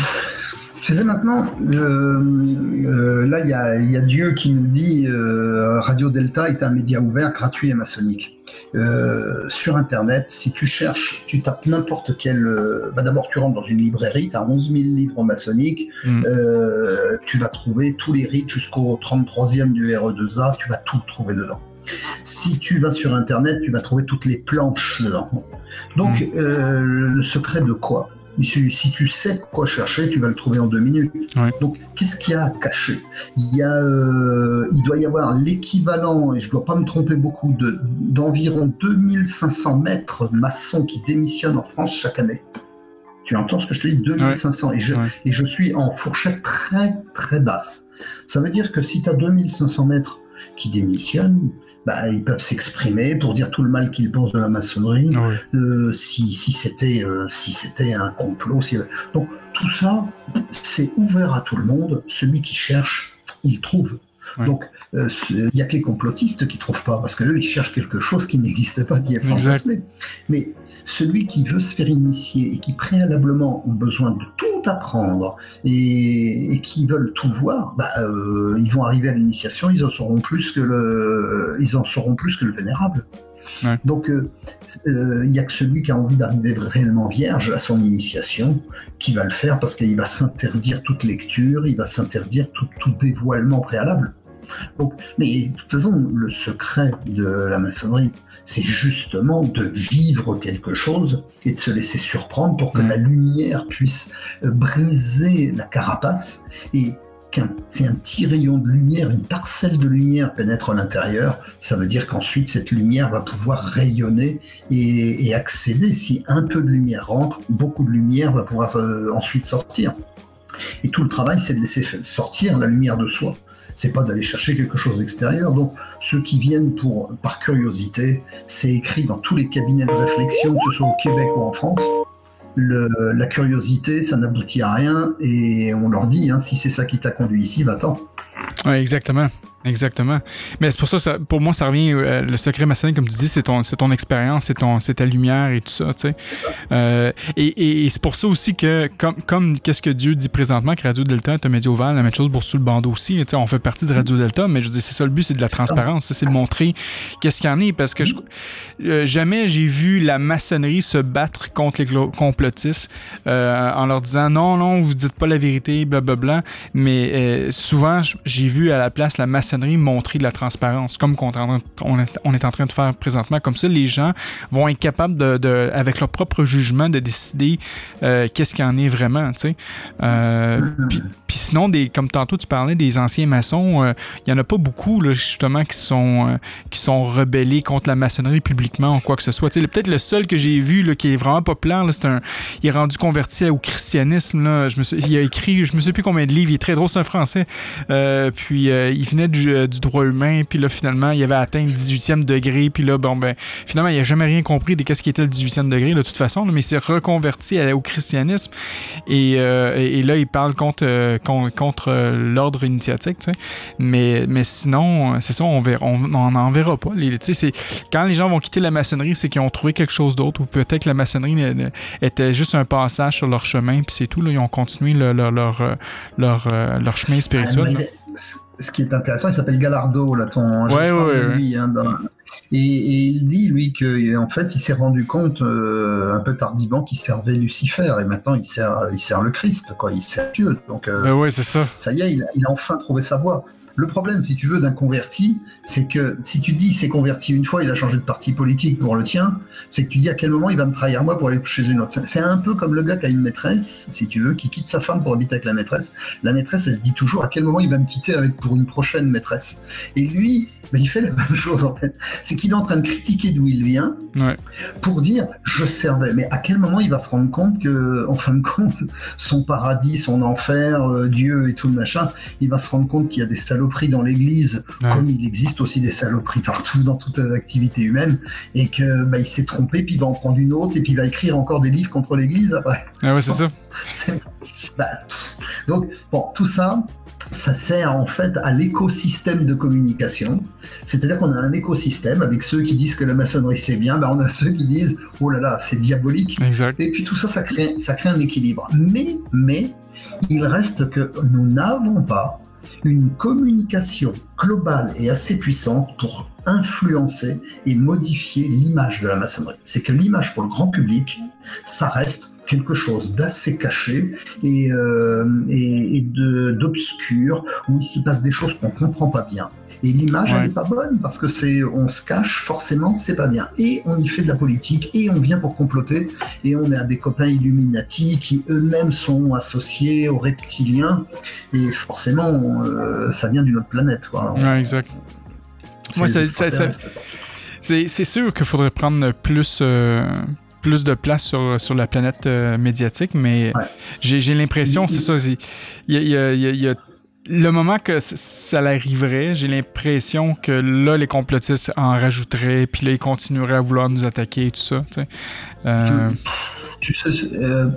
Speaker 2: Tu sais maintenant, là il y a, y a, Dieu qui nous dit Radio Delta est un média ouvert, gratuit et maçonnique. Euh, sur Internet, si tu cherches, tu tapes n'importe quel... Euh, bah D'abord, tu rentres dans une librairie, tu as 11 000 livres maçonniques, mm. euh, tu vas trouver tous les rites jusqu'au 33e du RE2A, tu vas tout trouver dedans. Si tu vas sur Internet, tu vas trouver toutes les planches dedans. Donc, mm. le secret de quoi? Si, tu sais quoi chercher, tu vas le trouver en deux minutes. Donc, qu'est-ce qu'il y a caché il, y a, euh, il doit y avoir l'équivalent, et je ne dois pas me tromper beaucoup, d'environ 2500 maîtres maçons qui démissionnent en France chaque année. Tu entends ce que je te dis? 2500 et, je, et je suis en fourchette très très basse. Ça veut dire que si tu as 2500 mètres qui démissionnent, bah, ils peuvent s'exprimer pour dire tout le mal qu'ils pensent de la maçonnerie, euh, si, si c'était euh, si c'était un complot. Si... Donc tout ça, c'est ouvert à tout le monde. Celui qui cherche, il trouve. Donc, euh, il n'y a que les complotistes qui trouvent pas, parce que eux, ils cherchent quelque chose qui n'existe pas, qui est fantasmé. Mais celui qui veut se faire initier et qui préalablement ont besoin de tout apprendre et, qui veulent tout voir, bah, euh, ils vont arriver à l'initiation, ils en sauront plus que le, ils en sauront plus que le vénérable. Donc, euh, il n'y a que celui qui a envie d'arriver réellement vierge à son initiation qui va le faire parce qu'il va s'interdire toute lecture, il va s'interdire tout, tout, dévoilement préalable. Donc, mais de toute façon, le secret de la maçonnerie, c'est justement de vivre quelque chose et de se laisser surprendre pour que la lumière puisse euh, briser la carapace et qu'un un petit rayon de lumière, une parcelle de lumière pénètre à l'intérieur, ça veut dire qu'ensuite cette lumière va pouvoir rayonner et, accéder. Si un peu de lumière rentre, beaucoup de lumière va pouvoir euh, ensuite sortir. Et tout le travail, c'est de laisser sortir la lumière de soi c'est pas d'aller chercher quelque chose d'extérieur. Donc, ceux qui viennent pour, par curiosité, c'est écrit dans tous les cabinets de réflexion, que ce soit au Québec ou en France. la curiosité, ça n'aboutit à rien, et on leur dit, hein, si c'est ça qui t'a conduit ici, va-t'en.
Speaker 1: Oui, exactement. Exactement. Mais c'est pour ça, ça, pour moi, ça revient, euh, le secret maçonnique, comme tu dis, c'est ton, c'est ton expérience, c'est, ton, c'est ta lumière et tout ça, tu sais. Euh, et, et, c'est pour ça aussi que, comme, comme qu'est-ce que Dieu dit présentement, que Radio Delta est un média ouvert, la même chose pour sous le bandeau aussi, tu sais, on fait partie de Radio Delta, mais je dis, c'est ça le but, c'est de la transparence, c'est de montrer qu'est-ce qu'il y en est, parce que je, euh, jamais j'ai vu la maçonnerie se battre contre les complotistes en leur disant, non, non, vous dites pas la vérité, blablabla, mais souvent, j'ai vu à la place la maçonnerie montrer de la transparence, comme on, est en train de faire présentement. Comme ça, les gens vont être capables, de, avec leur propre jugement, de décider euh, qu'est-ce qu'il en est vraiment. Euh, puis, sinon, des, comme tantôt tu parlais des anciens maçons, euh, il n'y en a pas beaucoup justement qui sont, qui sont rebellés contre la maçonnerie publiquement ou quoi que ce soit. Peut-être le seul que j'ai vu là, qui est vraiment populaire, c'est un, il est rendu converti au christianisme. Là. Je me il a écrit, je me sais plus combien de livres, il est très drôle, c'est un français. puis il venait du euh, du, droit humain, puis là, finalement, il avait atteint le 18e degré, puis là, bon, ben, finalement, il n'a jamais rien compris de qu'est-ce qui était le 18e degré, de toute façon, mais il s'est reconverti au christianisme, euh, et, et, là, il parle contre, euh, contre, l'ordre initiatique, tu sais. Mais, mais sinon, c'est ça, on n'en verra pas. Les, c'est, quand les gens vont quitter la maçonnerie, c'est qu'ils ont trouvé quelque chose d'autre, ou peut-être que la maçonnerie était juste un passage sur leur chemin, puis c'est tout, là, ils ont continué leur, leur, leur, leur, chemin spirituel
Speaker 2: ce qui est intéressant, il s'appelle Gallardo, là, ton ouais, ouais, lui, hein, et, il dit, lui, qu'en fait, il s'est rendu compte euh, un peu tardivement qu'il servait Lucifer, et maintenant il sert, il sert le Christ, quoi, il sert Dieu. Donc,
Speaker 1: euh, ouais, c'est ça.
Speaker 2: Ça y est, il, il, a enfin trouvé sa voie. Le problème, si tu veux, d'un converti, c'est que si tu dis c'est converti une fois, il a changé de parti politique pour le tien, c'est que tu dis à quel moment il va me trahir moi pour aller chez une autre. C'est un peu comme le gars qui a une maîtresse, si tu veux, qui quitte sa femme pour habiter avec la maîtresse. La maîtresse, elle se dit toujours à quel moment il va me quitter avec pour une prochaine maîtresse. Et lui, mais il fait la même chose en fait. C'est qu'il est en train de critiquer d'où il vient pour dire je servais. Mais à quel moment il va se rendre compte que, en fin de compte, son paradis, son enfer, euh, Dieu et tout le machin, il va se rendre compte qu'il y a des saloperies dans l'Église, comme il existe aussi des saloperies partout dans toute activité humaine, et que bah, il s'est trompé, puis il va en prendre une autre, et puis il va écrire encore des livres contre l'Église après.
Speaker 1: Ah ouais, c'est ça. *laughs*
Speaker 2: Bah, donc bon, tout ça, ça sert en fait à l'écosystème de communication. C'est-à-dire qu'on a un écosystème avec ceux qui disent que la maçonnerie c'est bien, ben on a ceux qui disent oh là là c'est diabolique. Et puis tout ça, ça crée, ça crée un équilibre. Mais, mais, il reste que nous n'avons pas une communication globale et assez puissante pour influencer et modifier l'image de la maçonnerie. C'est que l'image pour le grand public, ça reste quelque chose d'assez caché et, euh, et, d'obscur, où il s'y passe des choses qu'on comprend pas bien. Et l'image, elle n'est pas bonne parce que c'est, on se cache, forcément, c'est pas bien. Et on y fait de la politique et on vient pour comploter et on à des copains Illuminati qui eux-mêmes sont associés aux reptiliens et forcément, euh, ça vient d'une autre planète. Quoi.
Speaker 1: Ouais, exact. Moi, c'est sûr qu'il faudrait prendre plus. Euh, plus de place sur, sur la planète euh, médiatique, mais j'ai l'impression, c'est ça, il y a, le moment que ça l'arriverait, j'ai l'impression que là, les complotistes en rajouteraient, puis là, ils continueraient à vouloir nous attaquer et tout ça. Tu sais,
Speaker 2: euh... tu sais euh,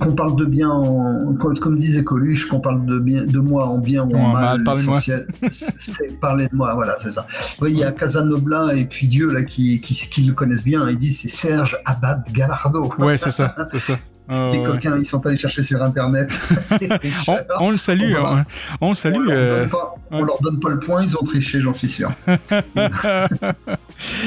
Speaker 2: qu'on parle de bien, en, comme disait Coluche, qu'on parle de, bien, de moi en bien ou en mal, l'essentiel, c'est parler de moi, voilà, c'est ça. Oui, il y a Casanobla et puis Dieu là qui, qui, qui le connaissent bien, ils disent c'est Serge Abad Galardo.
Speaker 1: Ouais, c'est ça, c'est ça.
Speaker 2: Oh, les coquins, ils sont allés chercher sur Internet. *laughs* *laughs*
Speaker 1: on, on, le salue. On, on, le salue.
Speaker 2: On, euh... pas, on leur donne pas le point, ils ont triché, j'en suis sûr. *laughs*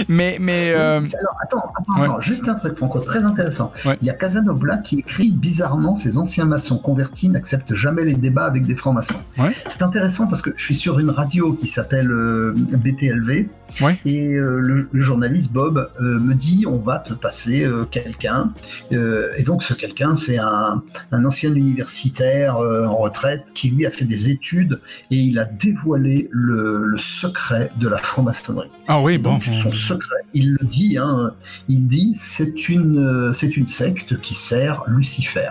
Speaker 1: mais, mais. Euh...
Speaker 2: Alors, attends, attends, attends, juste un truc, Franco, très intéressant. Ouais. Il y a Casanobla qui écrit bizarrement ces anciens maçons convertis n'acceptent jamais les débats avec des francs-maçons. C'est intéressant parce que je suis sur une radio qui s'appelle euh, BTLV.
Speaker 1: Ouais.
Speaker 2: Et euh, le, le, journaliste Bob euh, me dit on va te passer euh, quelqu'un. et donc ce quelqu'un, c'est un, un, ancien universitaire en retraite qui lui a fait des études et il a dévoilé le, le secret de la franc-maçonnerie.
Speaker 1: Ah oui,
Speaker 2: et
Speaker 1: bon.
Speaker 2: Donc, son secret, il le dit, hein, il dit c'est une, c'est une secte qui sert Lucifer.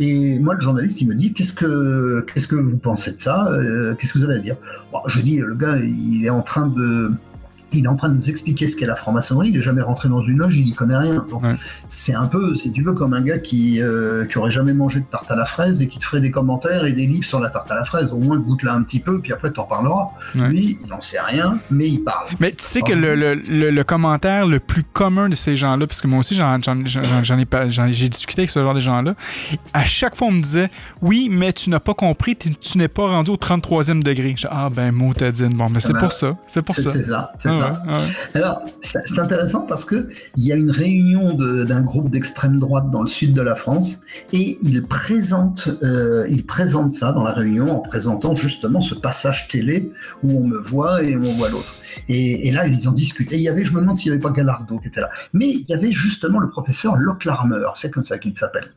Speaker 2: Et moi, le journaliste, il me dit qu'est-ce que qu'est-ce que vous pensez de ça? Euh, Qu'est-ce que vous avez à dire? Je dis le gars, il est en train de il est en train de nous expliquer ce qu'est la franc-maçonnerie, il est jamais rentré dans une loge, il n'y connaît rien. Donc
Speaker 1: ouais.
Speaker 2: c'est un peu, si tu veux, comme un gars qui, euh, qui aurait jamais mangé de tarte à la fraise et qui te ferait des commentaires et des livres sur la tarte à la fraise. Au moins goûte-la un petit peu, puis après t'en parleras.
Speaker 1: Ouais.
Speaker 2: Lui, il n'en sait rien, mais il parle.
Speaker 1: Mais tu sais que le, le, le, le, commentaire le plus commun de ces gens-là, parce que moi aussi j'en, j'en, j'en ai pas, j'ai discuté avec ce genre de gens-là, à chaque fois on me disait oui, mais tu n'as pas compris, tu, tu n'es pas rendu au 33e degré. Je, ah ben motadine, bon, mais c'est
Speaker 2: ben,
Speaker 1: pour ça, c'est pour ça.
Speaker 2: C'est ça, c'est
Speaker 1: ah,
Speaker 2: ça.
Speaker 1: Ouais.
Speaker 2: Alors, c'est intéressant parce que il y a une réunion d'un groupe d'extrême droite dans le sud de la France et ils présentent, euh, ils présentent ça dans la réunion en présentant justement ce passage télé où on me voit et on voit l'autre. Et, et, là, ils en discutent. Et il y avait, je me demande s'il n'y avait pas Gallardo qui était là. Mais il y avait justement le professeur Locklarmer, c'est comme ça qu'il s'appelle.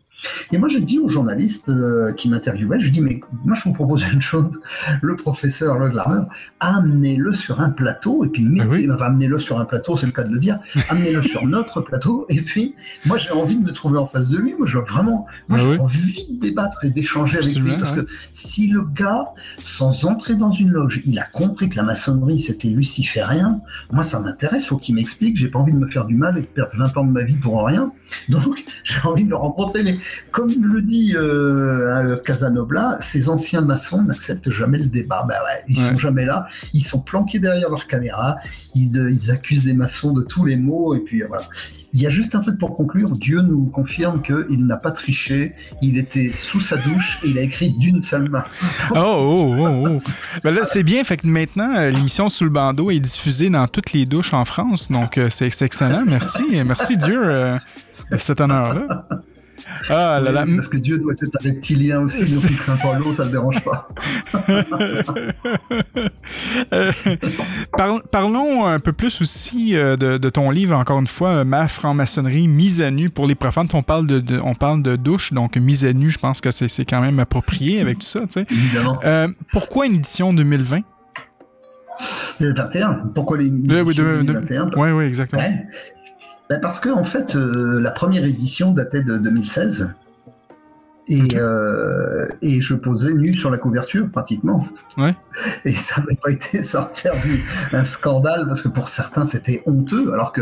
Speaker 2: Et moi, j'ai dit au journaliste euh, qui m'interviewait, je dis, mais moi, je vous propose une chose, le professeur Le Glamour, amenez-le sur un plateau, et puis mettez, ah oui. enfin, amenez-le sur un plateau, c'est le cas de le dire, amenez-le sur *laughs* notre plateau, et puis, moi, j'ai envie de me trouver en face de lui, moi, je vraiment, moi, ah j'ai oui. envie de débattre et d'échanger avec lui, parce ouais. que si le gars, sans entrer dans une loge, il a compris que la maçonnerie, c'était luciférien, moi, ça m'intéresse, faut qu'il m'explique, j'ai pas envie de me faire du mal et de perdre 20 ans de ma vie pour rien, donc, *laughs* j'ai envie de le rencontrer, mais comme le dit euh, Casanobla, ces anciens maçons n'acceptent jamais le débat. Ben ouais, ils ouais. sont jamais là. Ils sont planqués derrière leur caméra. Ils, accusent les maçons de tous les maux. Et puis voilà. Il y a juste un truc pour conclure. Dieu nous confirme qu'il n'a pas triché. Il était sous sa douche et il a écrit d'une seule main. *laughs*
Speaker 1: oh, oh, oh, oh. Ben là, c'est bien. Fait que maintenant, euh, l'émission Sous le bandeau est diffusée dans toutes les douches en France. Donc, euh, c'est excellent. Merci. Merci Dieu euh, cet honneur-là.
Speaker 2: Ah là là. Oui, parce que Dieu doit être un reptilien aussi, donc Saint-Paulo, ça ne le dérange pas. *laughs*
Speaker 1: euh, par, parlons un peu plus aussi euh, de, de, ton livre, encore une fois, Ma franc-maçonnerie mise à nu pour les profanes. On parle de, de, on parle de douche, donc mise à nu, je pense que c'est quand même approprié avec tout ça. Tu sais.
Speaker 2: Évidemment.
Speaker 1: Euh, pourquoi une édition 2020
Speaker 2: 2021 Pourquoi l'édition
Speaker 1: oui,
Speaker 2: 2021
Speaker 1: Oui, oui, exactement.
Speaker 2: Ouais. Ben parce que en fait, euh, la première édition datait de 2016. Et, okay. euh, et je posais nu sur la couverture pratiquement.
Speaker 1: Ouais.
Speaker 2: Et ça n'avait pas été sans faire un scandale parce que pour certains c'était honteux alors que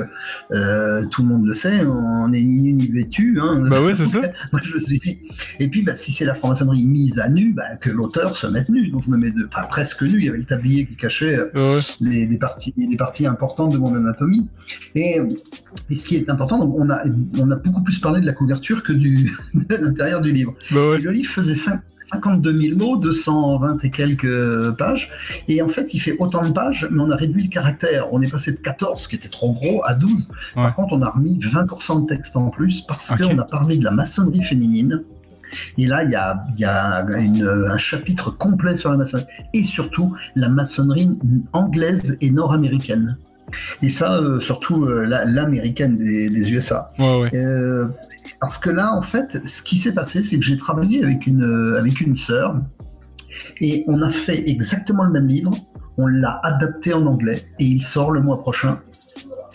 Speaker 2: euh, tout le monde le sait, on est ni nu ni vêtu. Hein.
Speaker 1: Bah oui, c'est ça. *laughs*
Speaker 2: Moi je me suis dit. Et puis bah, si c'est la franc-maçonnerie mise à nu, bah, que l'auteur se mette nu. Donc je me mets de, enfin, presque nu. Il y avait le tablier qui cachait
Speaker 1: ouais.
Speaker 2: les, des, parties, des parties importantes de mon anatomie. Et, et ce qui est important, donc on a, on a beaucoup plus parlé de la couverture que du, *laughs* de l'intérieur du livre.
Speaker 1: Bah ouais.
Speaker 2: Le livre faisait 5, 52 000 mots, 220 et quelques pages. Et en fait, il fait autant de pages, mais on a réduit le caractère. On est passé de 14, qui était trop gros, à 12.
Speaker 1: Ouais.
Speaker 2: Par contre, on a remis 20% de texte en plus parce okay. qu'on a parlé de la maçonnerie féminine. Et là, il y a, y a une, un chapitre complet sur la maçonnerie. Et surtout, la maçonnerie anglaise et nord-américaine. Et ça, euh, surtout euh, l'américaine des, des, USA.
Speaker 1: Ouais, ouais.
Speaker 2: Euh, parce que là, en fait, ce qui s'est passé, c'est que j'ai travaillé avec une, avec une sœur et on a fait exactement le même livre. On l'a adapté en anglais et il sort le mois prochain.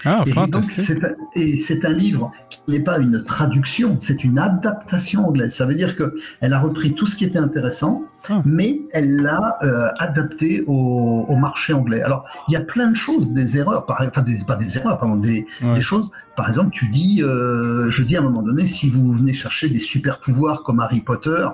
Speaker 1: Ah,
Speaker 2: et donc, c'est un- et c'est un livre n'est pas une traduction, c'est une adaptation anglaise. Ça veut dire que elle a repris tout ce qui était intéressant,
Speaker 1: Ah.
Speaker 2: mais elle l'a euh, adapté au, au marché anglais. Alors, il y a plein de choses, des erreurs, par, enfin, des, pas des erreurs, pardon, des,
Speaker 1: Ouais.
Speaker 2: des choses. Par exemple, tu dis, euh, je dis à un moment donné, si vous venez chercher des super pouvoirs comme Harry Potter,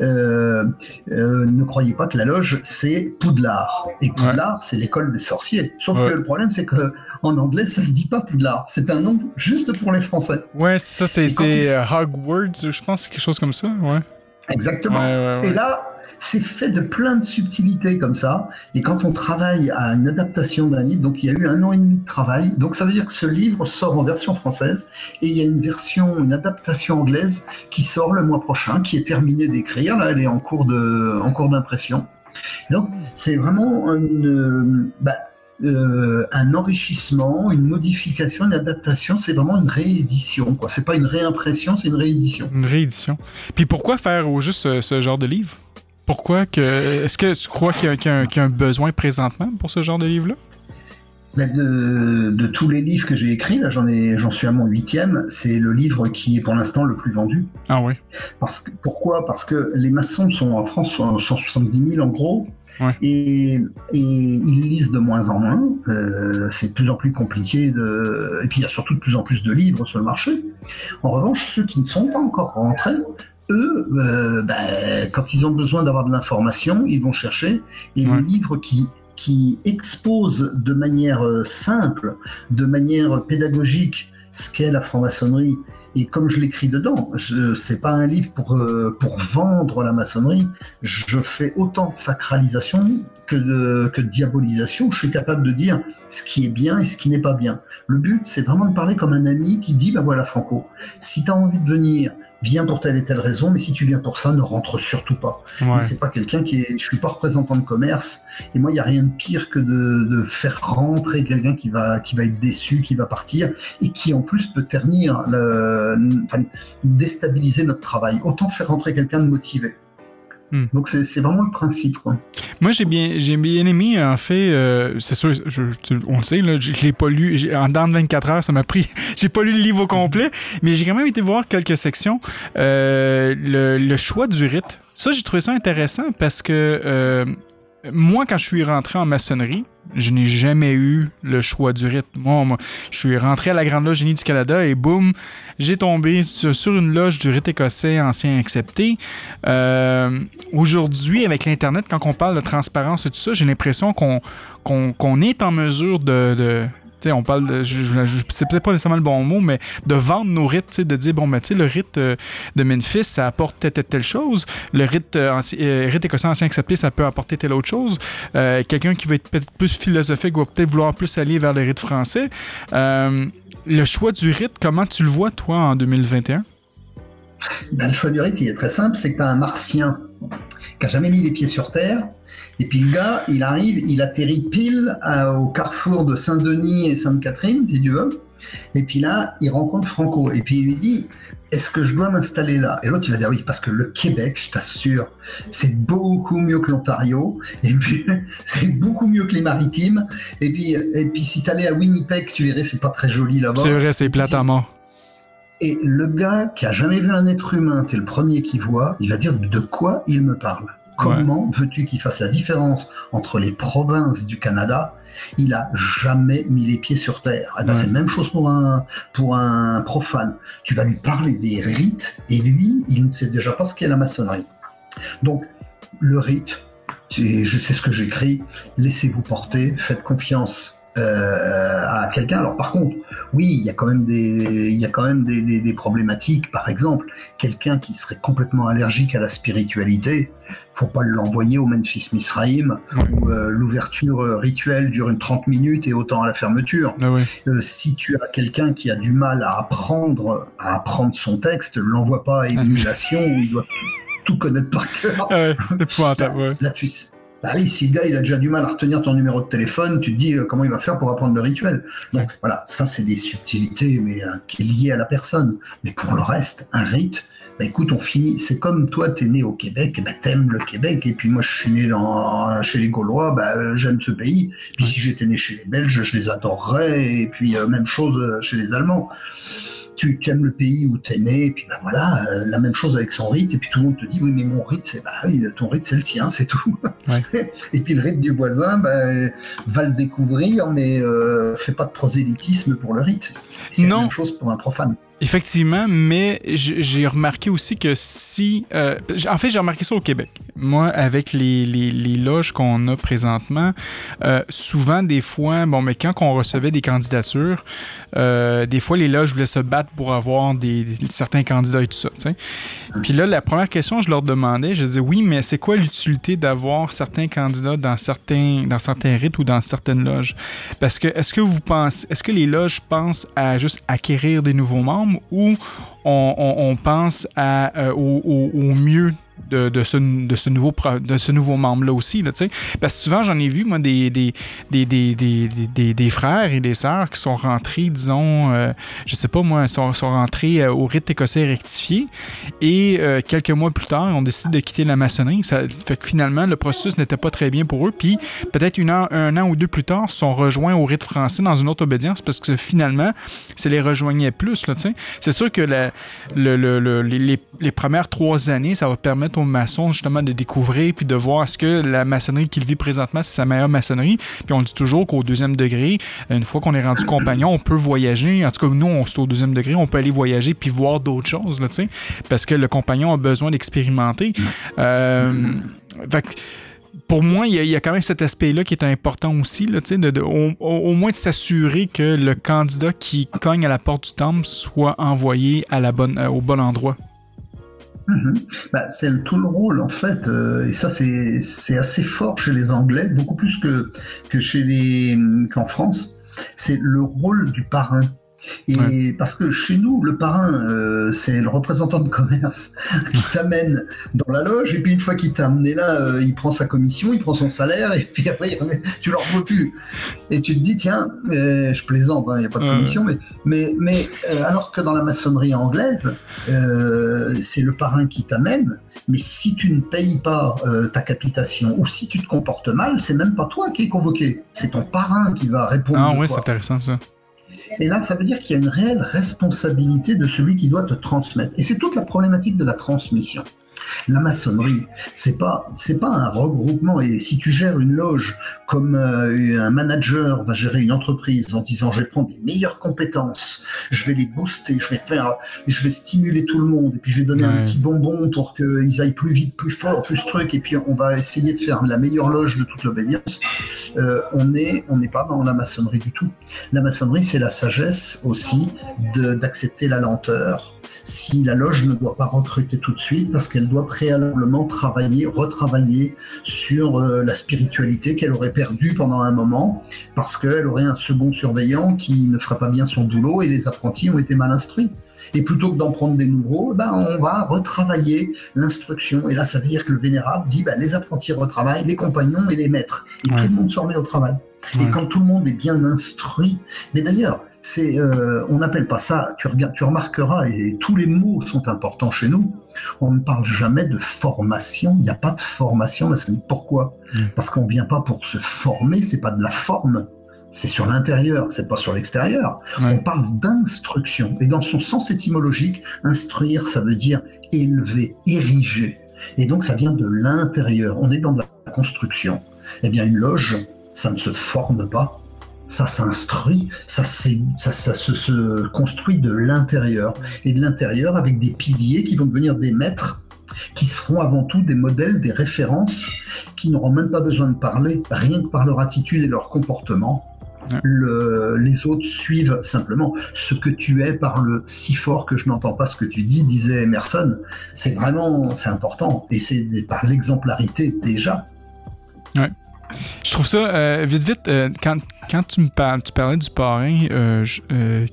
Speaker 2: euh, euh, ne croyez pas que la loge c'est Poudlard. Et Poudlard, c'est l'école des sorciers. Sauf
Speaker 1: Ouais.
Speaker 2: que le problème, c'est que en anglais, ça se dit pas Poudlard. C'est un nom juste pour les Français.
Speaker 1: Ouais, ça, c'est euh, Hogwarts, je pense, quelque chose comme ça. Ouais.
Speaker 2: Exactement.
Speaker 1: Ouais, ouais, ouais.
Speaker 2: Et là, c'est fait de plein de subtilités comme ça. Et quand on travaille à une adaptation d'un livre, donc il y a eu un an et demi de travail. Donc ça veut dire que ce livre sort en version française et il y a une version, une adaptation anglaise qui sort le mois prochain, qui est terminée d'écrire. Là, elle est en cours de, en cours d'impression. Donc c'est vraiment une, euh, bah, euh, un enrichissement, une modification, une adaptation. C'est vraiment une réédition. Quoi. C'est pas une réimpression, c'est une réédition.
Speaker 1: Une réédition. Puis pourquoi faire au juste ce, ce genre de livre? Pourquoi que. Est-ce que tu crois qu'il y, a- qu'il y a un- qu'il y a un besoin présentement pour ce genre de livre-là?
Speaker 2: Ben, de, de tous les livres que j'ai écrits, là j'en ai, j'en suis à mon huitième. C'est le livre qui est pour l'instant le plus vendu.
Speaker 1: Ah oui.
Speaker 2: Parce que, pourquoi? Parce que les maçons sont en France sont 170 000 en gros.
Speaker 1: Ouais.
Speaker 2: Et, et ils lisent de moins en moins. Euh, c'est de plus en plus compliqué. De... Et puis il y a surtout de plus en plus de livres sur le marché. En revanche, ceux qui ne sont pas encore rentrés, eux, euh, ben, quand ils ont besoin d'avoir de l'information, ils vont chercher. Et
Speaker 1: Ouais.
Speaker 2: les livres qui, qui exposent de manière euh, simple, de manière pédagogique, ce qu'est la franc-maçonnerie, et comme je l'écris dedans, je c'est pas un livre pour euh, pour vendre la maçonnerie. Je fais autant de sacralisation que de que diabolisation. Je suis capable de dire ce qui est bien et ce qui n'est pas bien. Le but, c'est vraiment de parler comme un ami qui dit bah voilà Franco, si tu as envie de venir, viens pour telle et telle raison, mais si tu viens pour ça, ne rentre surtout pas.
Speaker 1: Ouais.
Speaker 2: C'est pas quelqu'un qui est. Je suis pas représentant de commerce. Et moi, il y a rien de pire que de, de faire rentrer quelqu'un qui va qui va être déçu, qui va partir et qui en plus peut ternir, le, enfin, déstabiliser notre travail. Autant faire rentrer quelqu'un de motivé.
Speaker 1: Hmm.
Speaker 2: Donc c'est vraiment le principe. Quoi.
Speaker 1: Moi, j'ai bien, j'ai bien aimé, en fait, euh, c'est sûr, je- je- on le sait, là, je, je l'ai pas lu, en dedans de 24 heures, ça m'a pris, *laughs* j'ai pas lu le livre au complet, mais j'ai quand même été voir quelques sections. Euh, le, le choix du rite, ça, j'ai trouvé ça intéressant parce que euh, moi, quand je suis rentré en maçonnerie, je n'ai jamais eu le choix du rite. Moi, je suis rentré à la Grande Loge du Canada et boum, j'ai tombé sur, une loge du rite écossais ancien accepté. Euh, Aujourd'hui, avec l'Internet, quand on parle de transparence et tout ça, j'ai l'impression qu'on est en mesure de... sais, on parle de, c'est peut-être pas nécessairement le bon mot, mais de vendre nos rites, tu de dire, bon, mais tu sais, le rite euh, de Memphis, ça apporte telle, telle, telle chose. Le rite, euh, euh, écossais ancien accepté, ça peut apporter telle autre chose. Quelqu'un qui va être peut-être plus philosophique va peut-être vouloir plus aller vers le rite français. Le choix du rite, comment tu le vois, toi, en 2021?
Speaker 2: Ben, le choix du rite, il est très simple, c'est que tu as un martien qui a jamais mis les pieds sur Terre, et puis le gars, il arrive, il atterrit pile à- au carrefour de Saint-Denis et Sainte-Catherine, si tu veux, et puis là, il rencontre Franco, et puis il lui dit, est-ce que je dois m'installer là? Et l'autre, il va dire oui, parce que le Québec, je t'assure, c'est beaucoup mieux que l'Ontario, et puis *laughs* c'est beaucoup mieux que les maritimes, et puis, et puis si t'allais à Winnipeg, tu verrais, c'est pas très joli là-bas.
Speaker 1: C'est vrai, c'est plate à mort.
Speaker 2: Et le gars qui a jamais vu un être humain, t'es le premier qui voit, il va dire de quoi il me parle? Comment veux-tu qu'il fasse la différence entre les provinces du Canada? Il a jamais mis les pieds sur terre. Eh ben,
Speaker 1: Ouais.
Speaker 2: C'est la même chose pour un, pour un profane. Tu vas lui parler des rites et lui, il ne sait déjà pas ce qu'est la maçonnerie. Donc, le rite, je sais ce que j'écris, laissez-vous porter, faites confiance euh, à quelqu'un. Alors par contre, oui, il y a quand même des, il y a quand même des, des- des problématiques. Par exemple, quelqu'un qui serait complètement allergique à la spiritualité, faut pas l'envoyer au Memphis Misraïm
Speaker 1: Ouais.
Speaker 2: où euh, l'ouverture euh, rituelle dure une 30 minutes et autant à la fermeture.
Speaker 1: Ah.
Speaker 2: Euh, si tu as quelqu'un qui a du mal à apprendre, à apprendre son texte, l'envoie pas à émulation où il doit tout connaître par cœur.
Speaker 1: Ah ouais.
Speaker 2: Là, tu sais. Bah oui, si le gars il a déjà du mal à retenir ton numéro de téléphone, tu te dis euh, comment il va faire pour apprendre le rituel. Donc voilà, ça c'est des subtilités, mais euh, qui est lié à la personne. Mais pour le reste, un rite, bah écoute, on finit. C'est comme toi, t'es né au Québec, bah t'aimes le Québec, et puis moi, je suis né dans, chez les Gaulois, bah j'aime ce pays. Puis si j'étais né chez les Belges, je les adorerais, et puis euh, même chose euh, chez les Allemands tu, aimes le pays où tu es né, et puis ben voilà, euh, la même chose avec son rite, et puis tout le monde te dit oui mais mon rite, c'est bah oui, ton rite c'est le tien, c'est tout. *laughs* et puis le rite du voisin, ben, va le découvrir, mais euh, fais pas de prosélytisme pour le rite. C'est la même chose pour un profane.
Speaker 1: Effectivement, mais j'ai remarqué aussi que si... Euh, en fait, j'ai remarqué ça au Québec. Moi, avec les, les, loges qu'on a présentement, euh, souvent, des fois, bon, mais quand on recevait des candidatures, euh, des fois, les loges voulaient se battre pour avoir des, certains candidats et tout ça. Puis là, la première question, je leur demandais, je disais, oui, mais c'est quoi l'utilité d'avoir certains candidats dans certains, dans certains rites ou dans certaines loges? Parce que, est-ce que vous pensez, est-ce que les loges pensent à juste acquérir des nouveaux membres? Ou on, pense euh, au, mieux de, ce, nouveau, de ce nouveau membre-là aussi. Là, Parce que souvent, j'en ai vu, moi, des, des, des, des, des frères et des sœurs qui sont rentrés, disons, euh, je sais pas moi, sont, sont rentrés euh, au rite écossais rectifié et euh, quelques mois plus tard, ont décidé de quitter la maçonnerie. Ça fait que finalement, le processus n'était pas très bien pour eux. Puis peut-être un an ou deux plus tard, sont rejoints au rite français dans une autre obédience parce que finalement, ça les rejoignait plus. C'est sûr que le, le, les, les premières trois années, ça va permettre aux maçons justement de découvrir puis de voir est-ce que la maçonnerie qu'il vit présentement, c'est sa meilleure maçonnerie. Puis on dit toujours qu'au deuxième degré, une fois qu'on est rendu *clears throat* compagnon, on peut voyager. En tout cas, nous, on est au deuxième degré, on peut aller voyager puis voir d'autres choses, là, parce que le compagnon a besoin d'expérimenter. Euh, pour moi, il y, a, quand même cet aspect-là qui est important aussi, là, de, de, au, moins de s'assurer que le candidat qui cogne à la porte du temple soit envoyé à la bonne, euh, au bon endroit.
Speaker 2: Mhm. Bah, c'est tout le rôle en fait, euh, et ça c'est assez fort chez les Anglais, beaucoup plus que, que chez les qu'en France. C'est le rôle du parrain. Et parce que chez nous, le parrain, euh, c'est le représentant de commerce *laughs* qui t'amène dans la loge, et puis une fois qu'il t'a amené là, euh, il prend sa commission, il prend son salaire, et puis après, tu leur vois plus. Et tu te dis, tiens, euh, je plaisante, hein, il n'y a pas de commission, mais, mais, mais alors que dans la maçonnerie anglaise, c'est le parrain qui t'amène, mais si tu ne payes pas ta capitation, ou si tu te comportes mal, c'est même pas toi qui es convoqué, c'est ton parrain qui va répondre.
Speaker 1: Ah ouais, c'est intéressant ça.
Speaker 2: Et là, ça veut dire qu'il y a une réelle responsabilité de celui qui doit te transmettre. Et c'est toute la problématique de la transmission. La maçonnerie, c'est pas c'est pas un regroupement. Et si tu gères une loge comme euh, un manager va gérer une entreprise en disant je vais prendre les meilleures compétences, je vais les booster, je vais faire, je vais stimuler tout le monde et puis je vais donner un petit bonbon pour qu'ils aillent plus vite, plus fort, plus truc et puis on va essayer de faire la meilleure loge de toute l'obédience. Euh, on est on n'est pas dans la maçonnerie du tout. La maçonnerie c'est la sagesse aussi d'accepter la lenteur si la loge ne doit pas recruter tout de suite parce qu'elle doit préalablement travailler, retravailler sur euh, la spiritualité qu'elle aurait perdue pendant un moment parce qu'elle aurait un second surveillant qui ne fera pas bien son boulot et les apprentis ont été mal instruits. Et plutôt que d'en prendre des nouveaux, ben on va retravailler l'instruction. Et là, ça veut dire que le vénérable dit ben, les apprentis retravaillent, les compagnons et les maîtres. Et tout le monde se remet au travail. Et quand tout le monde est bien instruit, mais d'ailleurs, c'est, euh, on n'appelle pas ça, tu, regardes, tu remarqueras, et tous les mots sont importants chez nous, on ne parle jamais de formation, il n'y a pas de formation Pourquoi mm. Parce qu'on ne vient pas pour se former, c'est pas de la forme, c'est sur l'intérieur, c'est pas sur l'extérieur. On parle d'instruction. Et dans son sens étymologique, instruire, ça veut dire élever, ériger. Et donc ça vient de l'intérieur. On est dans de la construction. Eh bien, une loge, ça ne se forme pas, ça s'instruit, ça, ça, ça, se, construit de l'intérieur. Et de l'intérieur avec des piliers qui vont devenir des maîtres, qui seront avant tout des modèles, des références, qui n'auront même pas besoin de parler, rien que par leur attitude et leur comportement. les autres suivent simplement. Ce que tu es parle si fort que je n'entends pas ce que tu dis, disait Emerson. C'est vraiment, c'est important. Et c'est par l'exemplarité déjà.
Speaker 1: Ouais. Je trouve ça, euh, vite, vite, euh, quand, quand tu me parles, tu parlais du parrain euh,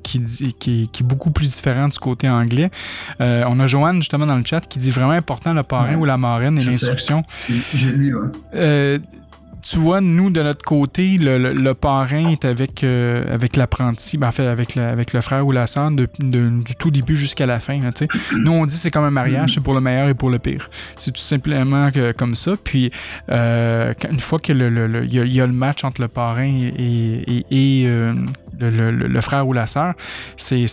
Speaker 1: qui, dit, qui, qui, est beaucoup plus différent du côté anglais, on a Joanne justement dans le chat qui dit vraiment important le parrain ou la marraine et l'instruction.
Speaker 2: J'ai lu, ouais
Speaker 1: tu vois, nous, de notre côté, le, le, parrain est avec, euh, avec l'apprenti, ben, en fait, avec le, avec le frère ou la sœur du tout début jusqu'à la fin. sais. nous, on dit c'est comme un mariage, c'est pour le meilleur et pour le pire. C'est tout simplement que, comme ça. Puis, euh, une fois que le, le, y, y, a, le match entre le parrain et, et, et euh, le, le, frère ou la sœur, c'est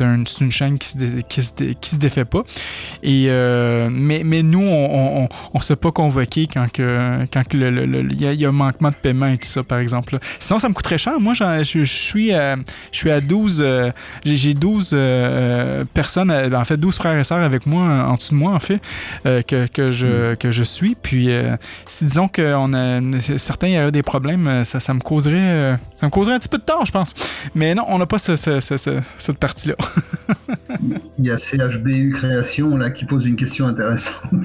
Speaker 1: un, une chaîne qui se, qui se, qui se défait pas. Et, euh, mais, mais nous, on ne on, s'est pas convoqué quand il quand y, a, y, a un manquement de paiement et tout ça, par exemple. Sinon, ça me coûte très cher. Moi, je, suis, à, je suis à 12, euh, j'ai 12 euh, personnes, en fait 12 frères et sœurs avec moi, en dessous de moi, en fait, que, que, je, mm. que je suis. Puis, si disons qu'on a certains y a des problèmes, ça, ça me causerait ça me causerait un petit peu de temps je pense. Mais non, on n'a pas cette partie-là.
Speaker 2: Il y a CHBU Création là, qui pose une question intéressante.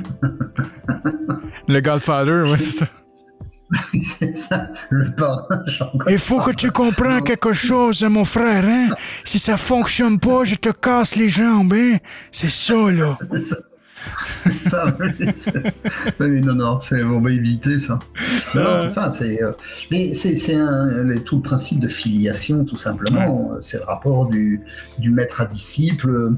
Speaker 1: Le Godfather, *laughs* oui, c'est ça.
Speaker 2: c'est ça, le parrain.
Speaker 1: Il faut que tu comprennes quelque chose, mon frère. Hein? Si ça fonctionne pas, je te casse les jambes. Hein? C'est ça, là. C'est ça
Speaker 2: c'est ça, oui. non, non, c'est, on va éviter ça. non, c'est ça, c'est, euh, c'est, tout le principe de filiation, tout simplement. C'est le rapport du, du maître à disciple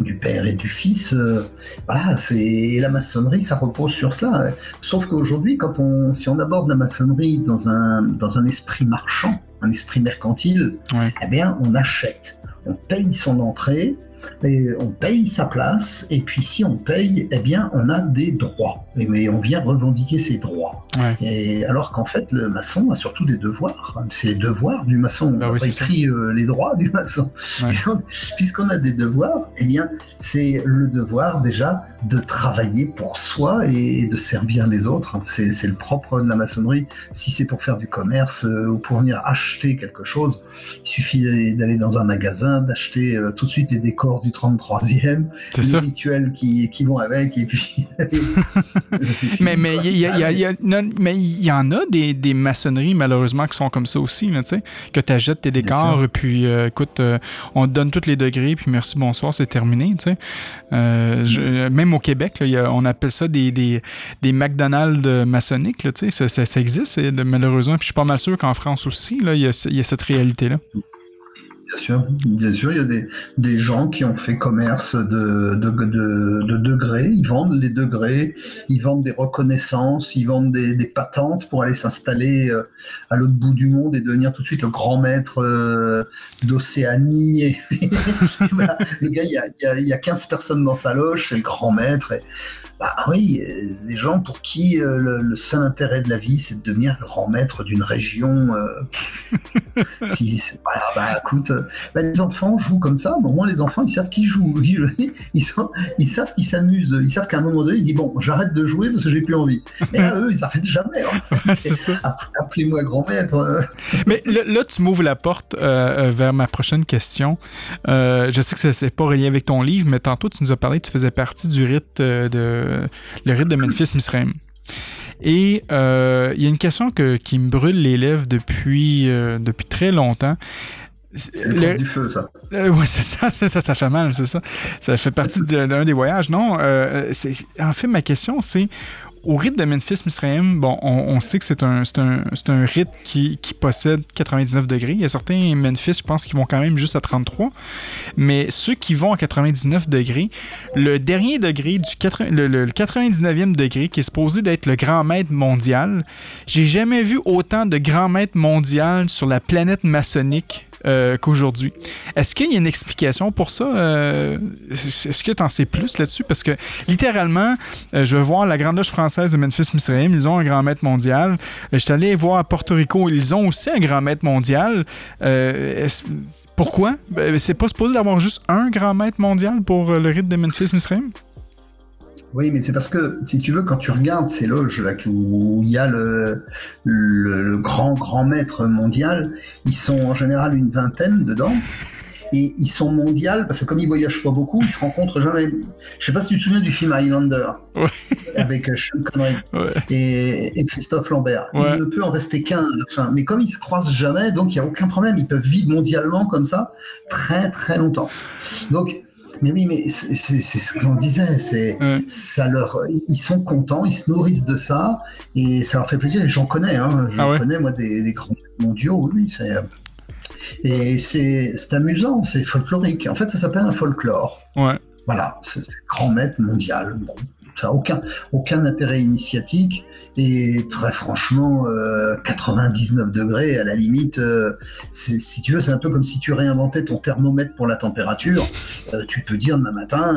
Speaker 2: du père et du fils. Euh, voilà, c'est la maçonnerie, ça repose sur cela. Sauf qu'aujourd'hui, quand on, si on aborde la maçonnerie dans un dans un esprit marchand, un esprit mercantile, eh bien, on achète, on paye son entrée et on paye sa place, et puis si on paye, eh bien, on a des droits. Mais on vient revendiquer ses droits. Et alors qu'en fait, le maçon a surtout des devoirs. C'est les devoirs du maçon. on bah pas écrit euh, les droits du maçon. Puisqu'on a des devoirs, eh bien, c'est le devoir déjà de travailler pour soi et de servir les autres. C'est le propre de la maçonnerie. Si c'est pour faire du commerce euh, ou pour venir acheter quelque chose, il suffit d'aller dans un magasin, d'acheter euh, tout de suite les décors du 33e, les rituels qui, qui vont avec, et puis. *laughs* *laughs*
Speaker 1: mais mais il y, y, en a des, des, maçonneries, malheureusement, qui sont comme ça aussi, là, que tu achètes tes décors, puis euh, écoute, on te donne tous les degrés, puis merci, bonsoir, c'est terminé. Euh, même au Québec, on appelle ça des, des, des McDonald's maçonniques, là, ça, ça, existe, malheureusement, puis je suis pas mal sûr qu'en France aussi, il y, y a cette réalité-là.
Speaker 2: Bien sûr, bien sûr, il y a des, des gens qui ont fait commerce de, de, de, de, degrés, ils vendent les degrés, ils vendent des reconnaissances, ils vendent des, des patentes pour aller s'installer euh, à l'autre bout du monde et devenir tout de suite le grand maître euh, d'Océanie. *laughs* gars, il y, a, il, y a, il y a 15 personnes dans sa loge, c'est le grand maître. Bah oui, les gens pour qui euh, le, seul intérêt de la vie, c'est de devenir grand maître d'une région. Euh, *laughs* si, bah, bah, écoute, euh, bah, les enfants jouent comme ça, mais au moins les enfants, ils savent qu'ils *laughs* jouent. Ils, sont, ils savent qu'ils s'amusent. Ils savent qu'à un moment donné, ils disent Bon, j'arrête de jouer parce que j'ai plus envie. Mais là, eux, ils n'arrêtent jamais. *laughs* Appelez-moi grand maître.
Speaker 1: mais là, tu m'ouvres la porte vers ma prochaine question. je sais que c'est pas relié avec ton livre, mais tantôt, tu nous as parlé tu faisais partie du rite de le rite de Memphis Misraim. Et euh, il y a une question qui me brûle les lèvres depuis, euh, depuis très longtemps.
Speaker 2: Le, du feu, ça.
Speaker 1: Euh, oui, c'est ça, *laughs* ça, ça fait mal, c'est ça. Ça fait partie d'un des voyages. Non, en fait, ma question, c'est au rite de Memphis Misraim, bon, on, sait que c'est un, un, un, rite qui, qui, possède 99 degrés. Il y a certains Memphis, je pense, qui vont quand même juste à 33. Mais ceux qui vont à 99 degrés, le dernier degré, du le, le, 99e degré, qui est supposé d'être le grand maître mondial, j'ai jamais vu autant de grands maîtres mondial sur la planète maçonnique euh, qu'aujourd'hui. Est-ce qu'il y a une explication pour ça? Euh, est-ce que tu en sais plus là-dessus? Parce que littéralement, euh, je vais voir la Grande Loge française de Memphis Misraim, ils ont un grand maître mondial. Je suis allé voir à Porto Rico, ils ont aussi un grand maître mondial. pourquoi? Ben, c'est pas supposé d'avoir juste un grand maître mondial pour le rite de Memphis Misraim?
Speaker 2: Oui, mais c'est parce que, si tu veux, quand tu regardes ces loges là où il y a le, le, grand, grand maître mondial, ils sont en général une vingtaine dedans. Et ils sont mondiaux parce que comme ils voyagent pas beaucoup, ils se rencontrent jamais. Je sais pas si tu te souviens du film Highlander avec euh, Sean Connery et, et, Christophe Lambert. Il ne peut en rester qu'un. mais comme ils se croisent jamais, donc il y a aucun problème. Ils peuvent vivre mondialement comme ça très très longtemps. Donc Mais oui, mais c'est ce qu'on disait. C'est ça leur, ils sont contents, ils se nourrissent de ça et ça leur fait plaisir. Et j'en connais, hein, je ah connais moi des, des grands mondiaux. Oui, c'est et c'est amusant, c'est folklorique. En fait, ça s'appelle un folklore.
Speaker 1: Ouais.
Speaker 2: Voilà, c'est grand maître mondial. Bon, ça n'a aucun, aucun intérêt initiatique. Et très franchement, 99 euh, degrés, à la limite, euh, si tu veux, c'est un peu comme si tu réinventais ton thermomètre pour la température. Euh, tu peux dire demain matin,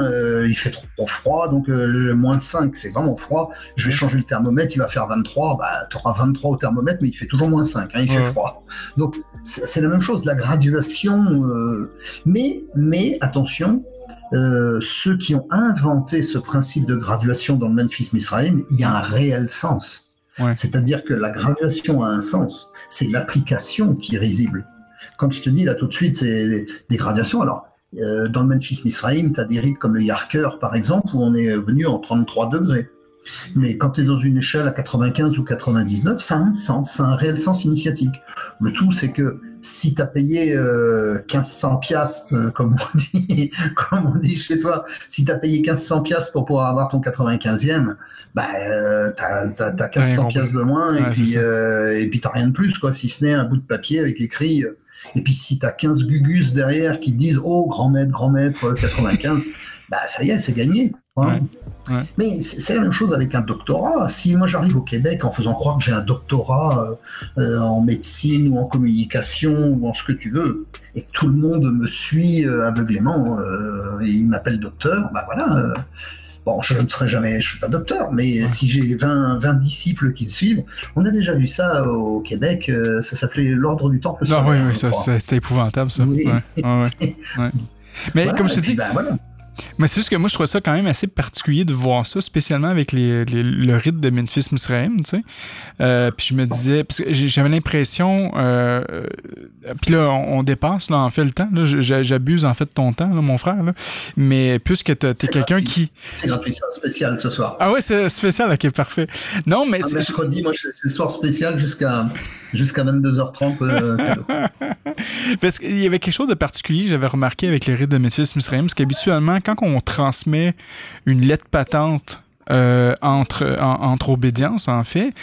Speaker 2: il fait trop froid, donc moins 5, c'est vraiment froid. Je vais changer le thermomètre, il va faire 23. Bah, tu auras 23 au thermomètre, mais il fait toujours moins 5, hein, il fait froid. Donc, c'est la même chose, la graduation. mais, mais attention, euh, ceux qui ont inventé ce principe de graduation dans le Memphis Misraïm, il y a un réel sens. C'est-à-dire que la graduation a un sens. C'est l'application qui est risible. Quand je te dis là tout de suite, c'est des gradations. Alors, euh, dans le Memphis Misraïm, tu as des rites comme le Yarker, par exemple, où on est venu en 33 degrés. Mais quand tu es dans une échelle à 95 ou 99, ça a un sens, ça a un réel sens initiatique. Le tout, c'est que si tu as payé 1500 euh, piastres, euh, comme on *laughs* dit, comme on dit chez toi, si tu as payé 1500 piastres pour pouvoir avoir ton 95e, bah, euh, tu as, 1500 piastres de moins et puis et puis t'as rien de plus quoi, si ce n'est un bout de papier avec écrit. Et puis si tu as 15 gugus derrière qui te disent oh grand maître, grand maître 95, bah ça y est, c'est gagné. Mais c'est la même chose avec un doctorat. Si moi j'arrive au Québec en faisant croire que j'ai un doctorat euh, euh, en médecine ou en communication ou en ce que tu veux, et que tout le monde me suit euh, aveuglément et il m'appelle docteur, bah voilà. Bon, je ne serai jamais, je suis pas docteur, mais si j'ai 20, 20, disciples qui me suivent, on a déjà vu ça au Québec, ça s'appelait l'ordre du temple.
Speaker 1: Non, oui, oui, c'est épouvantable ça. *laughs* mais comme je te dis, bah, voilà. Mais c'est juste que moi, je trouve ça quand même assez particulier de voir ça, spécialement avec les, le rite de Memphis Misraim, tu sais. Euh, puis je me disais, parce que j'avais l'impression, euh, puis là, on, dépasse, là, en fait, le temps. J'abuse, en fait, de ton temps, là, mon frère, là. Mais puisque t'es es, quelqu'un qui...
Speaker 2: C'est spécial ce soir.
Speaker 1: Ah ouais, c'est spécial, ok, parfait. Non, mais...
Speaker 2: Un mercredi, moi, c'est le soir spécial jusqu'à jusqu'à 22h30. Euh, *laughs*
Speaker 1: parce qu'il y avait quelque chose de particulier, j'avais remarqué avec les rites de Memphis Misraim, parce qu'habituellement, quand on transmet une lettre patente euh, entre, entre obédience, en fait.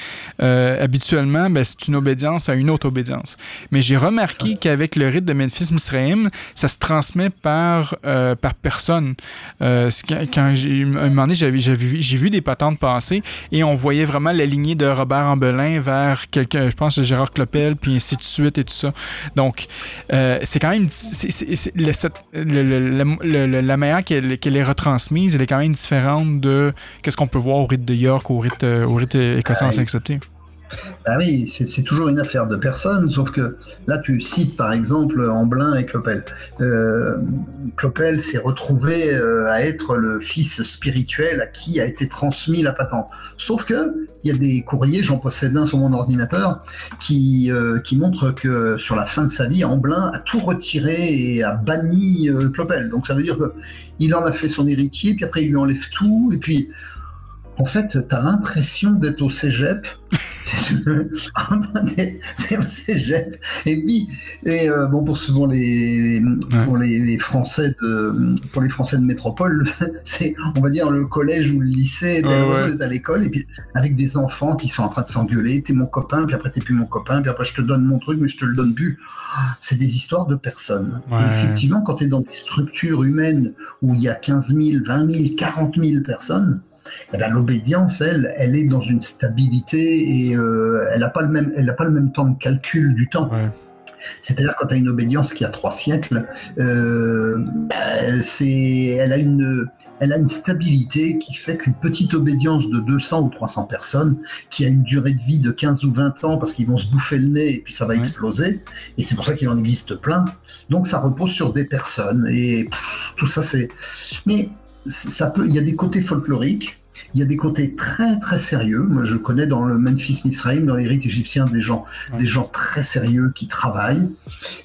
Speaker 1: Euh, habituellement, ben, c'est une obédience à une autre obédience. Mais j'ai remarqué qu'avec le rite de Memphis Misraim, ça se transmet par, euh, par personne. quand j'ai, un moment donné, j'avais, j'ai vu des patentes passer et on voyait vraiment la lignée de Robert Ambelin vers quelqu'un, je pense, Gérard Clopel, puis ainsi de suite et tout ça. Donc, c'est quand même... la manière qu'elle, qu'elle est retransmise, elle est quand même différente de ce qu'on peut voir au rite de York, au rite, euh, au rite écossais en accepté.
Speaker 2: Ben oui, c'est toujours une affaire de personne, sauf que là tu cites par exemple Amblin et Clopel. Euh, Clopel s'est retrouvé euh, à être le fils spirituel à qui a été transmis la patente. Sauf que il y a des courriers, j'en possède un sur mon ordinateur, qui, euh, qui montrent que sur la fin de sa vie, Amblin a tout retiré et a banni Clopel. Donc ça veut dire qu'il en a fait son héritier, puis après il lui enlève tout, et puis en fait, tu as l'impression d'être au cégep. au cégep. Et puis, et, euh, bon, pour souvent les, pour les, Français de, pour les Français de métropole, *laughs* c'est, on va dire, le collège ou le lycée, t'es à l'école, et puis avec des enfants qui sont en train de s'engueuler, t'es mon copain, puis après t'es plus mon copain, puis après je te donne mon truc, mais je te le donne plus. C'est des histoires de personnes. Et effectivement, quand tu es dans des structures humaines où il y a 15 000, 20 000, 40 000 personnes, eh ben, l'obédience, elle, elle est dans une stabilité et euh, elle n'a pas, le même, elle pas le même temps de calcul du temps. C'est-à-dire quand tu as une obédience qui a trois siècles, euh, ben, c'est, elle, a une, elle a une stabilité qui fait qu'une petite obédience de 200 ou 300 personnes, qui a une durée de vie de 15 ou 20 ans parce qu'ils vont se bouffer le nez et puis ça va exploser, et c'est pour ça qu'il en existe plein, donc ça repose sur des personnes, et tout ça c'est... Mais ça peut, il y a des côtés folkloriques, il y a des côtés très très sérieux. Moi, je connais dans le Memphis Misraim, dans les rites égyptiens, des gens, des gens très sérieux qui travaillent.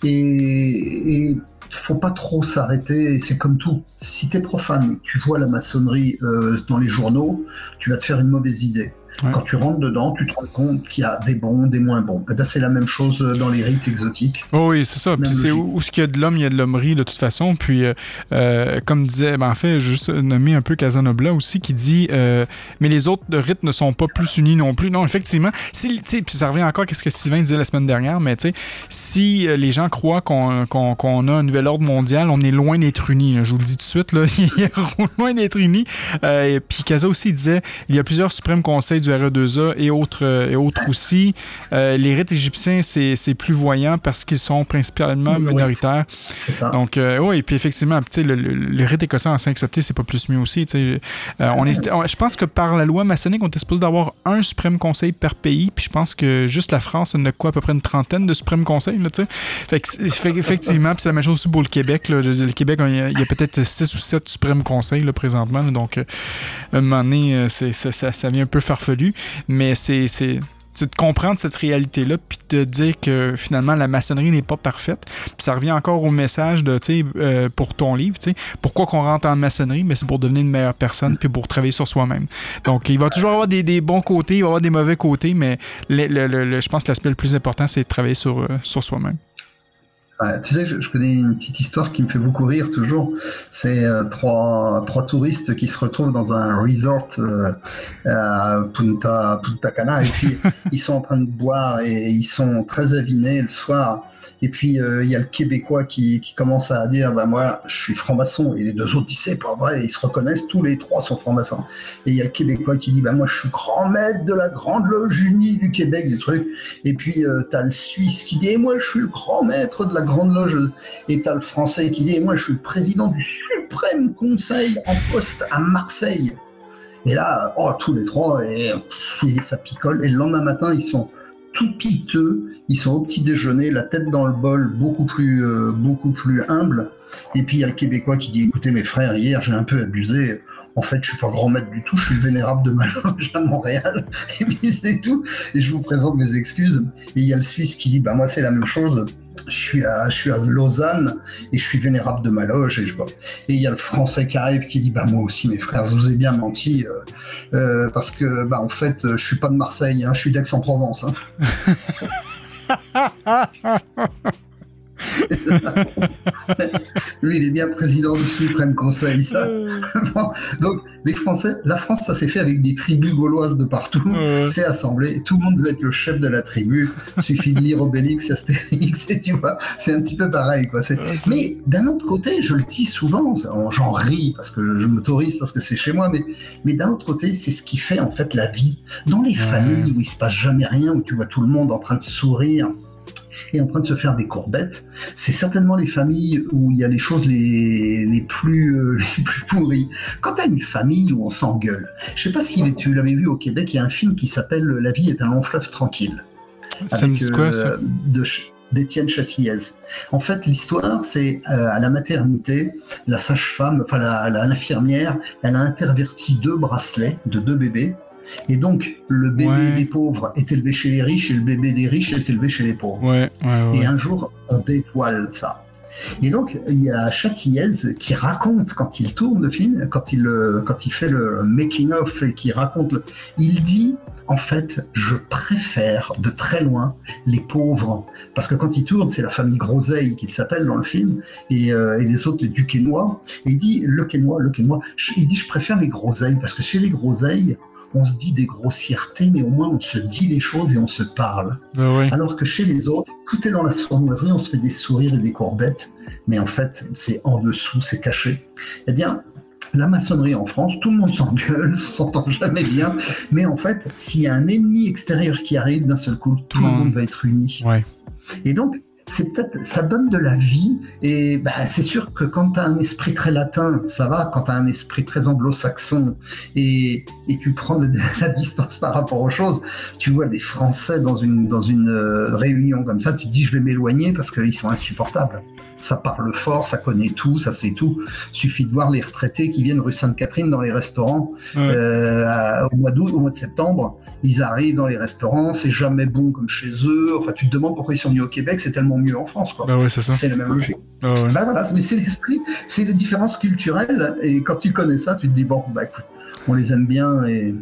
Speaker 2: Et, et faut pas trop s'arrêter. C'est comme tout. Si tu es profane, tu vois la maçonnerie euh, dans les journaux, tu vas te faire une mauvaise idée. Quand tu rentres dedans, tu te rends compte qu'il y a des bons, des moins bons. Et eh ben, c'est la même chose dans les rites exotiques.
Speaker 1: Oh oui, c'est ça. Puis c'est où, ce qu'il y a de l'homme, il y a de l'hommerie de toute façon. Puis, euh, euh, comme disait, ben, en fait, juste nommer un peu Casanobla aussi, qui dit euh, Mais les autres rites ne sont pas plus unis non plus. Non, effectivement. Si, puis ça revient encore à ce que Sylvain disait la semaine dernière, mais tu sais, si les gens croient qu'on a un nouvel ordre mondial, on est loin d'être unis. Je vous le dis tout de suite, là, *laughs* il est loin d'être unis. puis Casa aussi disait il y a plusieurs suprêmes conseils du RE2A et autres, euh, et autres aussi. Euh, les rites égyptiens, c'est plus voyant parce qu'ils sont principalement minoritaires.
Speaker 2: C'est ça.
Speaker 1: Donc, euh, oui, et puis effectivement, le, le, le, rite écossais ancien accepté, c'est pas plus mieux aussi. on est, je pense que par la loi maçonnique, on était supposé d'avoir un suprême conseil par pays, puis je pense que juste la France, elle a quoi, à peu près une trentaine de suprêmes conseils. Là, fait, que, fait effectivement, c'est la même chose aussi pour le Québec. Là. Le Québec, il y a, peut-être six ou sept suprêmes conseils là, présentement. donc, à un moment donné, ça, ça, ça vient un peu farfelu, mais c'est de comprendre cette réalité-là, puis de dire que finalement la maçonnerie n'est pas parfaite. Puis ça revient encore au message de, tu sais, euh, pour ton livre, tu sais, pourquoi qu'on rentre en maçonnerie, mais c'est pour devenir une meilleure personne, puis pour travailler sur soi-même. Donc il va toujours avoir des, des, bons côtés, il va avoir des mauvais côtés, mais le, je pense que l'aspect le plus important, c'est de travailler sur, euh, sur soi-même
Speaker 2: tu sais, je, connais une petite histoire qui me fait beaucoup rire toujours. C'est euh, trois, trois touristes qui se retrouvent dans un resort euh, à Punta, Punta Cana et puis *laughs* ils sont en train de boire et ils sont très avinés le soir. Et puis euh, il y a le Québécois qui, commence à dire bah moi je suis franc-maçon et les deux autres disent c'est pas vrai ils se reconnaissent tous les trois sont francs-maçons. Et il y a le Québécois qui dit bah moi je suis grand maître de la grande loge unie du Québec du truc. Et puis euh, t'as le Suisse qui dit et moi je suis le grand maître de la grande loge. Et t'as le Français qui dit et moi je suis le président du suprême conseil en poste à Marseille. Et là, oh, tous les trois, et, et, ça picole. Et le lendemain matin, ils sont tout piteux. Ils sont au petit déjeuner, la tête dans le bol, beaucoup plus, euh, beaucoup plus humble. Et puis il y a le Québécois qui dit écoutez mes frères, hier j'ai un peu abusé. En fait, je suis pas grand maître du tout, je suis vénérable de Maloge *laughs* à Montréal. Et puis c'est tout. Et je vous présente mes excuses. Et il y a le Suisse qui dit bah moi c'est la même chose je suis à, je à Lausanne et je suis vénérable de ma loge et je et il y a le français qui arrive qui dit bah moi aussi mes frères je vous ai bien menti euh, euh, parce que bah en fait je suis pas de Marseille hein, je suis d'Aix-en-Provence hein. *laughs* *laughs* Lui, il est bien président du suprême conseil, ça. *laughs* Donc, les Français, la France, ça s'est fait avec des tribus gauloises de partout. C'est assemblé. Tout le monde doit être le chef de la tribu. Suffit de lire Obélix, *laughs* Astérix, et tu vois, c'est un petit peu pareil, quoi. Mais d'un autre côté, je le dis souvent, j'en ris parce que je m'autorise parce que c'est chez moi, mais, mais d'un autre côté, c'est ce qui fait en fait la vie. Dans les familles où il se passe jamais rien, où tu vois tout le monde en train de sourire, et en train de se faire des courbettes. C'est certainement les familles où il y a les choses les, les, plus, euh, *laughs* les plus pourries. Quand tu as une famille où on s'engueule, je sais pas si tu l'avais vu au Québec, il y a un film qui s'appelle La vie est un long fleuve tranquille.
Speaker 1: Ça me quoi, ça? euh,
Speaker 2: de, d'Étienne Châtillez. En fait, l'histoire, c'est euh, à la maternité, la sage-femme, enfin l'infirmière, elle a interverti deux bracelets de deux bébés et donc, le bébé des pauvres est élevé chez les riches et le bébé des riches est élevé chez les pauvres. et un jour, on dévoile ça. Et donc, il y a Châtillez qui raconte, quand il tourne le film, quand il, euh, quand il fait le making-of et qui raconte, il dit, en fait, je préfère de très loin les pauvres. Parce que quand il tourne, c'est la famille Groseille qu'il s'appelle dans le film, et, euh, et, les autres, les Duquesnois. Et il dit, le Quénois, le Quénois, il dit, je préfère les Groseilles, parce que chez les Groseilles, on se dit des grossièretés, mais au moins on se dit les choses et on se parle.
Speaker 1: Ben
Speaker 2: Alors que chez les autres, tout est dans la sournoiserie, on se fait des sourires et des courbettes, mais en fait, c'est en dessous, c'est caché. Eh bien, la maçonnerie en France, tout le monde s'engueule, *laughs* s'entend jamais bien, mais en fait, s'il y a un ennemi extérieur qui arrive d'un seul coup, tout le monde va être uni. Et donc, c'est peut-être, ça donne de la vie. Et bah, c'est sûr que quand tu as un esprit très latin, ça va. Quand tu as un esprit très anglo-saxon et, et tu prends de, *laughs* la distance par rapport aux choses, tu vois des Français dans une, dans une euh, réunion comme ça, tu te dis je vais m'éloigner parce qu'ils sont insupportables. Ça parle fort, ça connaît tout, ça sait tout. Suffit de voir les retraités qui viennent rue Sainte-Catherine dans les restaurants euh, au mois d'août, au mois de septembre. Ils arrivent dans les restaurants, c'est jamais bon comme chez eux. Enfin, tu te demandes pourquoi ils sont venus au Québec, c'est tellement mieux en France. Quoi.
Speaker 1: Bah ouais, c'est
Speaker 2: la même logique. Bah voilà, mais c'est l'esprit, c'est les différences culturelles. Et quand tu connais ça, tu te dis, bon, bah écoute, on les aime bien et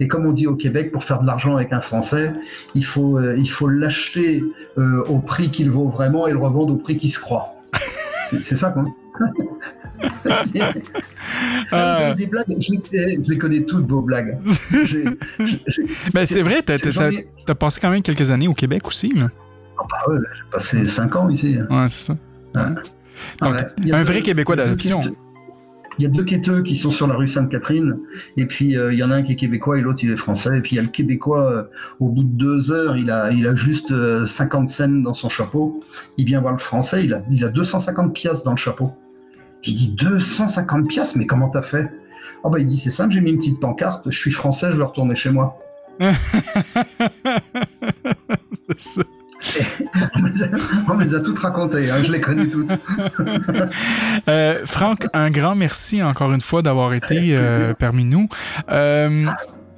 Speaker 2: Et comme on dit au Québec, pour faire de l'argent avec un Français, il faut, euh, il faut l'acheter euh, au prix qu'il vaut vraiment et le revendre au prix qu'il se croit. *laughs* C'est ça qu'on. *laughs* Ah, vous avez des blagues, je, les- je les connais toutes vos blagues. *laughs*
Speaker 1: Ben, c'est vrai, t'as as passé quand même quelques années au Québec aussi. Là.
Speaker 2: Ah bah ouais, j'ai passé 5 ans ici.
Speaker 1: Ouais, c'est ça.
Speaker 2: Ah
Speaker 1: Donc,
Speaker 2: ouais.
Speaker 1: Un vrai Québécois d'adoption.
Speaker 2: Il y a deux quêteux qui sont sur la rue Sainte-Catherine, et puis euh, il y en a un qui est québécois et l'autre il est français. Et puis il y a le québécois, euh, au bout de deux heures, il a, il juste euh, 50 cents dans son chapeau. Il vient voir le français, il a, il a 250 piastres dans le chapeau. Je dis 250 piastres, mais comment t'as fait? Ah bah il dit c'est simple, j'ai mis une petite pancarte, je suis français, je veux retourner chez moi. *laughs* On me les a, on me les a toutes racontées, hein, je les connais toutes. *laughs*
Speaker 1: Euh, Franck, un grand merci encore une fois d'avoir été euh, parmi nous. Euh,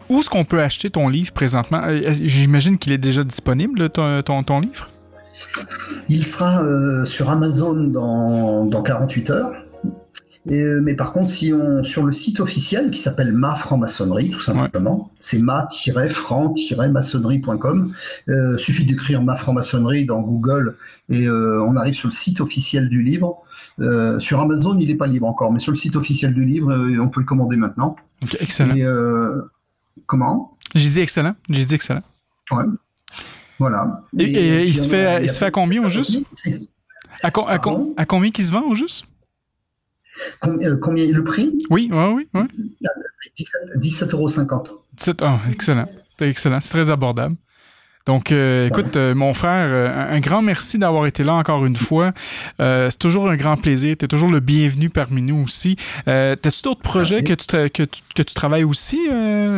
Speaker 1: où est-ce qu'on peut acheter ton livre présentement? J'imagine qu'il est déjà disponible, ton, ton, ton livre?
Speaker 2: Il sera sur Amazon dans, dans 48 heures. Et, euh, mais par contre, si on, sur le site officiel qui s'appelle Ma Franc-Maçonnerie, tout simplement, c'est ma-franc-maçonnerie.com. Euh, suffit d'écrire Ma Franc-Maçonnerie dans Google et euh, on arrive sur le site officiel du livre. Euh, sur Amazon, il n'est pas libre encore, mais sur le site officiel du livre, on peut le commander maintenant.
Speaker 1: Excellent.
Speaker 2: Et, comment?
Speaker 1: J'ai dit excellent. J'ai dit excellent.
Speaker 2: Ouais. Voilà.
Speaker 1: Et- et il se fait- il se fait à combien au juste? À, à combien qu'il se vend au juste?
Speaker 2: Euh, Combien le prix?
Speaker 1: Oui, oui, oui. oui.
Speaker 2: 17,50 euros.
Speaker 1: 17 ah, excellent. C'est excellent. C'est très abordable. Donc, euh, écoute, euh, mon frère, euh, un grand merci d'avoir été là encore une fois. C'est toujours un grand plaisir. Tu es toujours le bienvenu parmi nous aussi. T'as-tu d'autres projets que tu, que, tu, que tu travailles aussi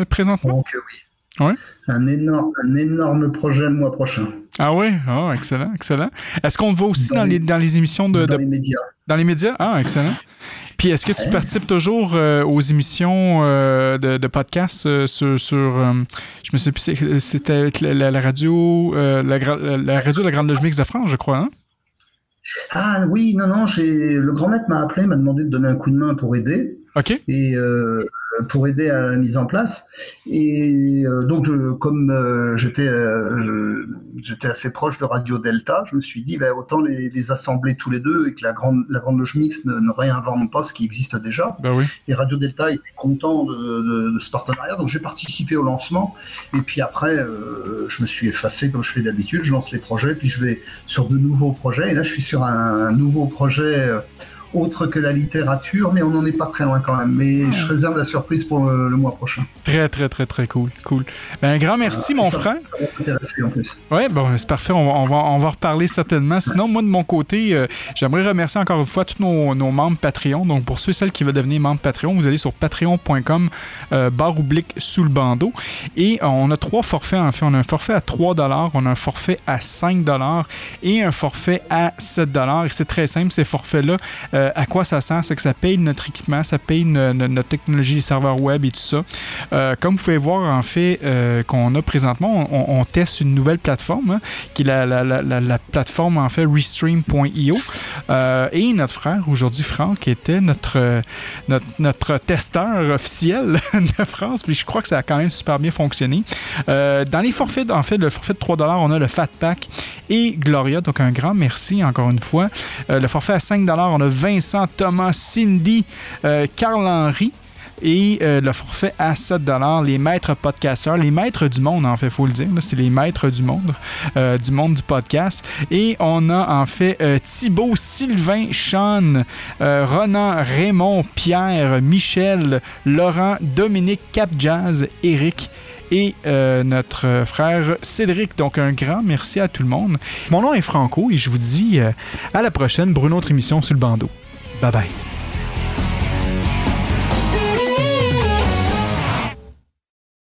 Speaker 1: présentement?
Speaker 2: Donc oui.
Speaker 1: Ouais.
Speaker 2: Un énorme, un énorme projet le mois prochain
Speaker 1: Ah oui? Ah, excellent, excellent. Est-ce qu'on te voit aussi
Speaker 2: Dans
Speaker 1: dans, les,
Speaker 2: les-
Speaker 1: dans les émissions de,
Speaker 2: dans
Speaker 1: de-
Speaker 2: les médias.
Speaker 1: dans les médias? Ah, excellent. Puis est-ce que tu participes toujours euh, aux émissions euh, de, de podcasts euh, sur, sur je me sais plus, c'était la, la- radio, la, radio de la Grande Loge Mixte de France, je crois, hein?
Speaker 2: Ah oui, non, non, j'ai le grand maître m'a appelé, m'a demandé de donner un coup de main pour aider Et euh, pour aider à la mise en place. Et euh, donc, je, comme euh, j'étais euh, j'étais assez proche de Radio Delta, je me suis dit, ben, autant les, les assembler tous les deux et que la grande la grande loge mixte ne, ne réinvente pas ce qui existe déjà.
Speaker 1: Ben oui.
Speaker 2: Et Radio Delta était content de, de- de ce partenariat, donc j'ai participé au lancement. Et puis après, euh, je me suis effacé comme je fais d'habitude. Je lance les projets, puis je vais sur de nouveaux projets. Et là, je suis sur un, nouveau projet euh, autre que la littérature, mais on n'en est pas très loin quand même. Mais je réserve la surprise pour le, le mois prochain.
Speaker 1: Très, très, très, très cool. Cool. Ben, un grand merci, mon
Speaker 2: ça-
Speaker 1: frère. Oui, bon, c'est parfait. On va, on, va, on va reparler certainement. Sinon, moi, de mon côté, euh, j'aimerais remercier encore une fois tous nos, nos membres Patreon. Donc, pour ceux et celles qui veulent devenir membres Patreon, vous allez sur patreon.com euh, barre oblique sous le bandeau. Et euh, on a trois forfaits, en fait. On a un forfait à 3 on a un forfait à 5 et un forfait à 7 Et c'est très simple, ces forfaits-là. Euh, à quoi ça sert? C'est que ça paye notre équipement, ça paye no- no- notre technologie, serveur web et tout ça. Euh, comme vous pouvez voir, en fait, euh, qu'on a présentement, on, teste une nouvelle plateforme, hein, qui est la, la- la- la- la plateforme, en fait, Restream.io. Et notre frère, aujourd'hui, Franck, était notre, notre, testeur officiel *laughs* de France. Puis je crois que ça a quand même super bien fonctionné. Dans les forfaits, en fait, le forfait de 3 on a le Fat Pack et Gloria. Donc, un grand merci encore une fois. Le forfait à 5 on a Vincent, Thomas, Cindy, euh, Carl-Henri. Et euh, le forfait à 7 les maîtres podcasteurs, les maîtres du monde, en fait, faut le dire, c'est les maîtres du monde, euh, du monde du podcast. Et on a en fait Thibaut, Sylvain, Sean, Ronan, Raymond, Pierre, Michel, Laurent, Dominique, Cap Jazz, Eric et euh, notre frère Cédric. Donc un grand merci à tout le monde. Mon nom est Franco et je vous dis euh, à la prochaine pour une autre émission sur le bandeau. Bye bye.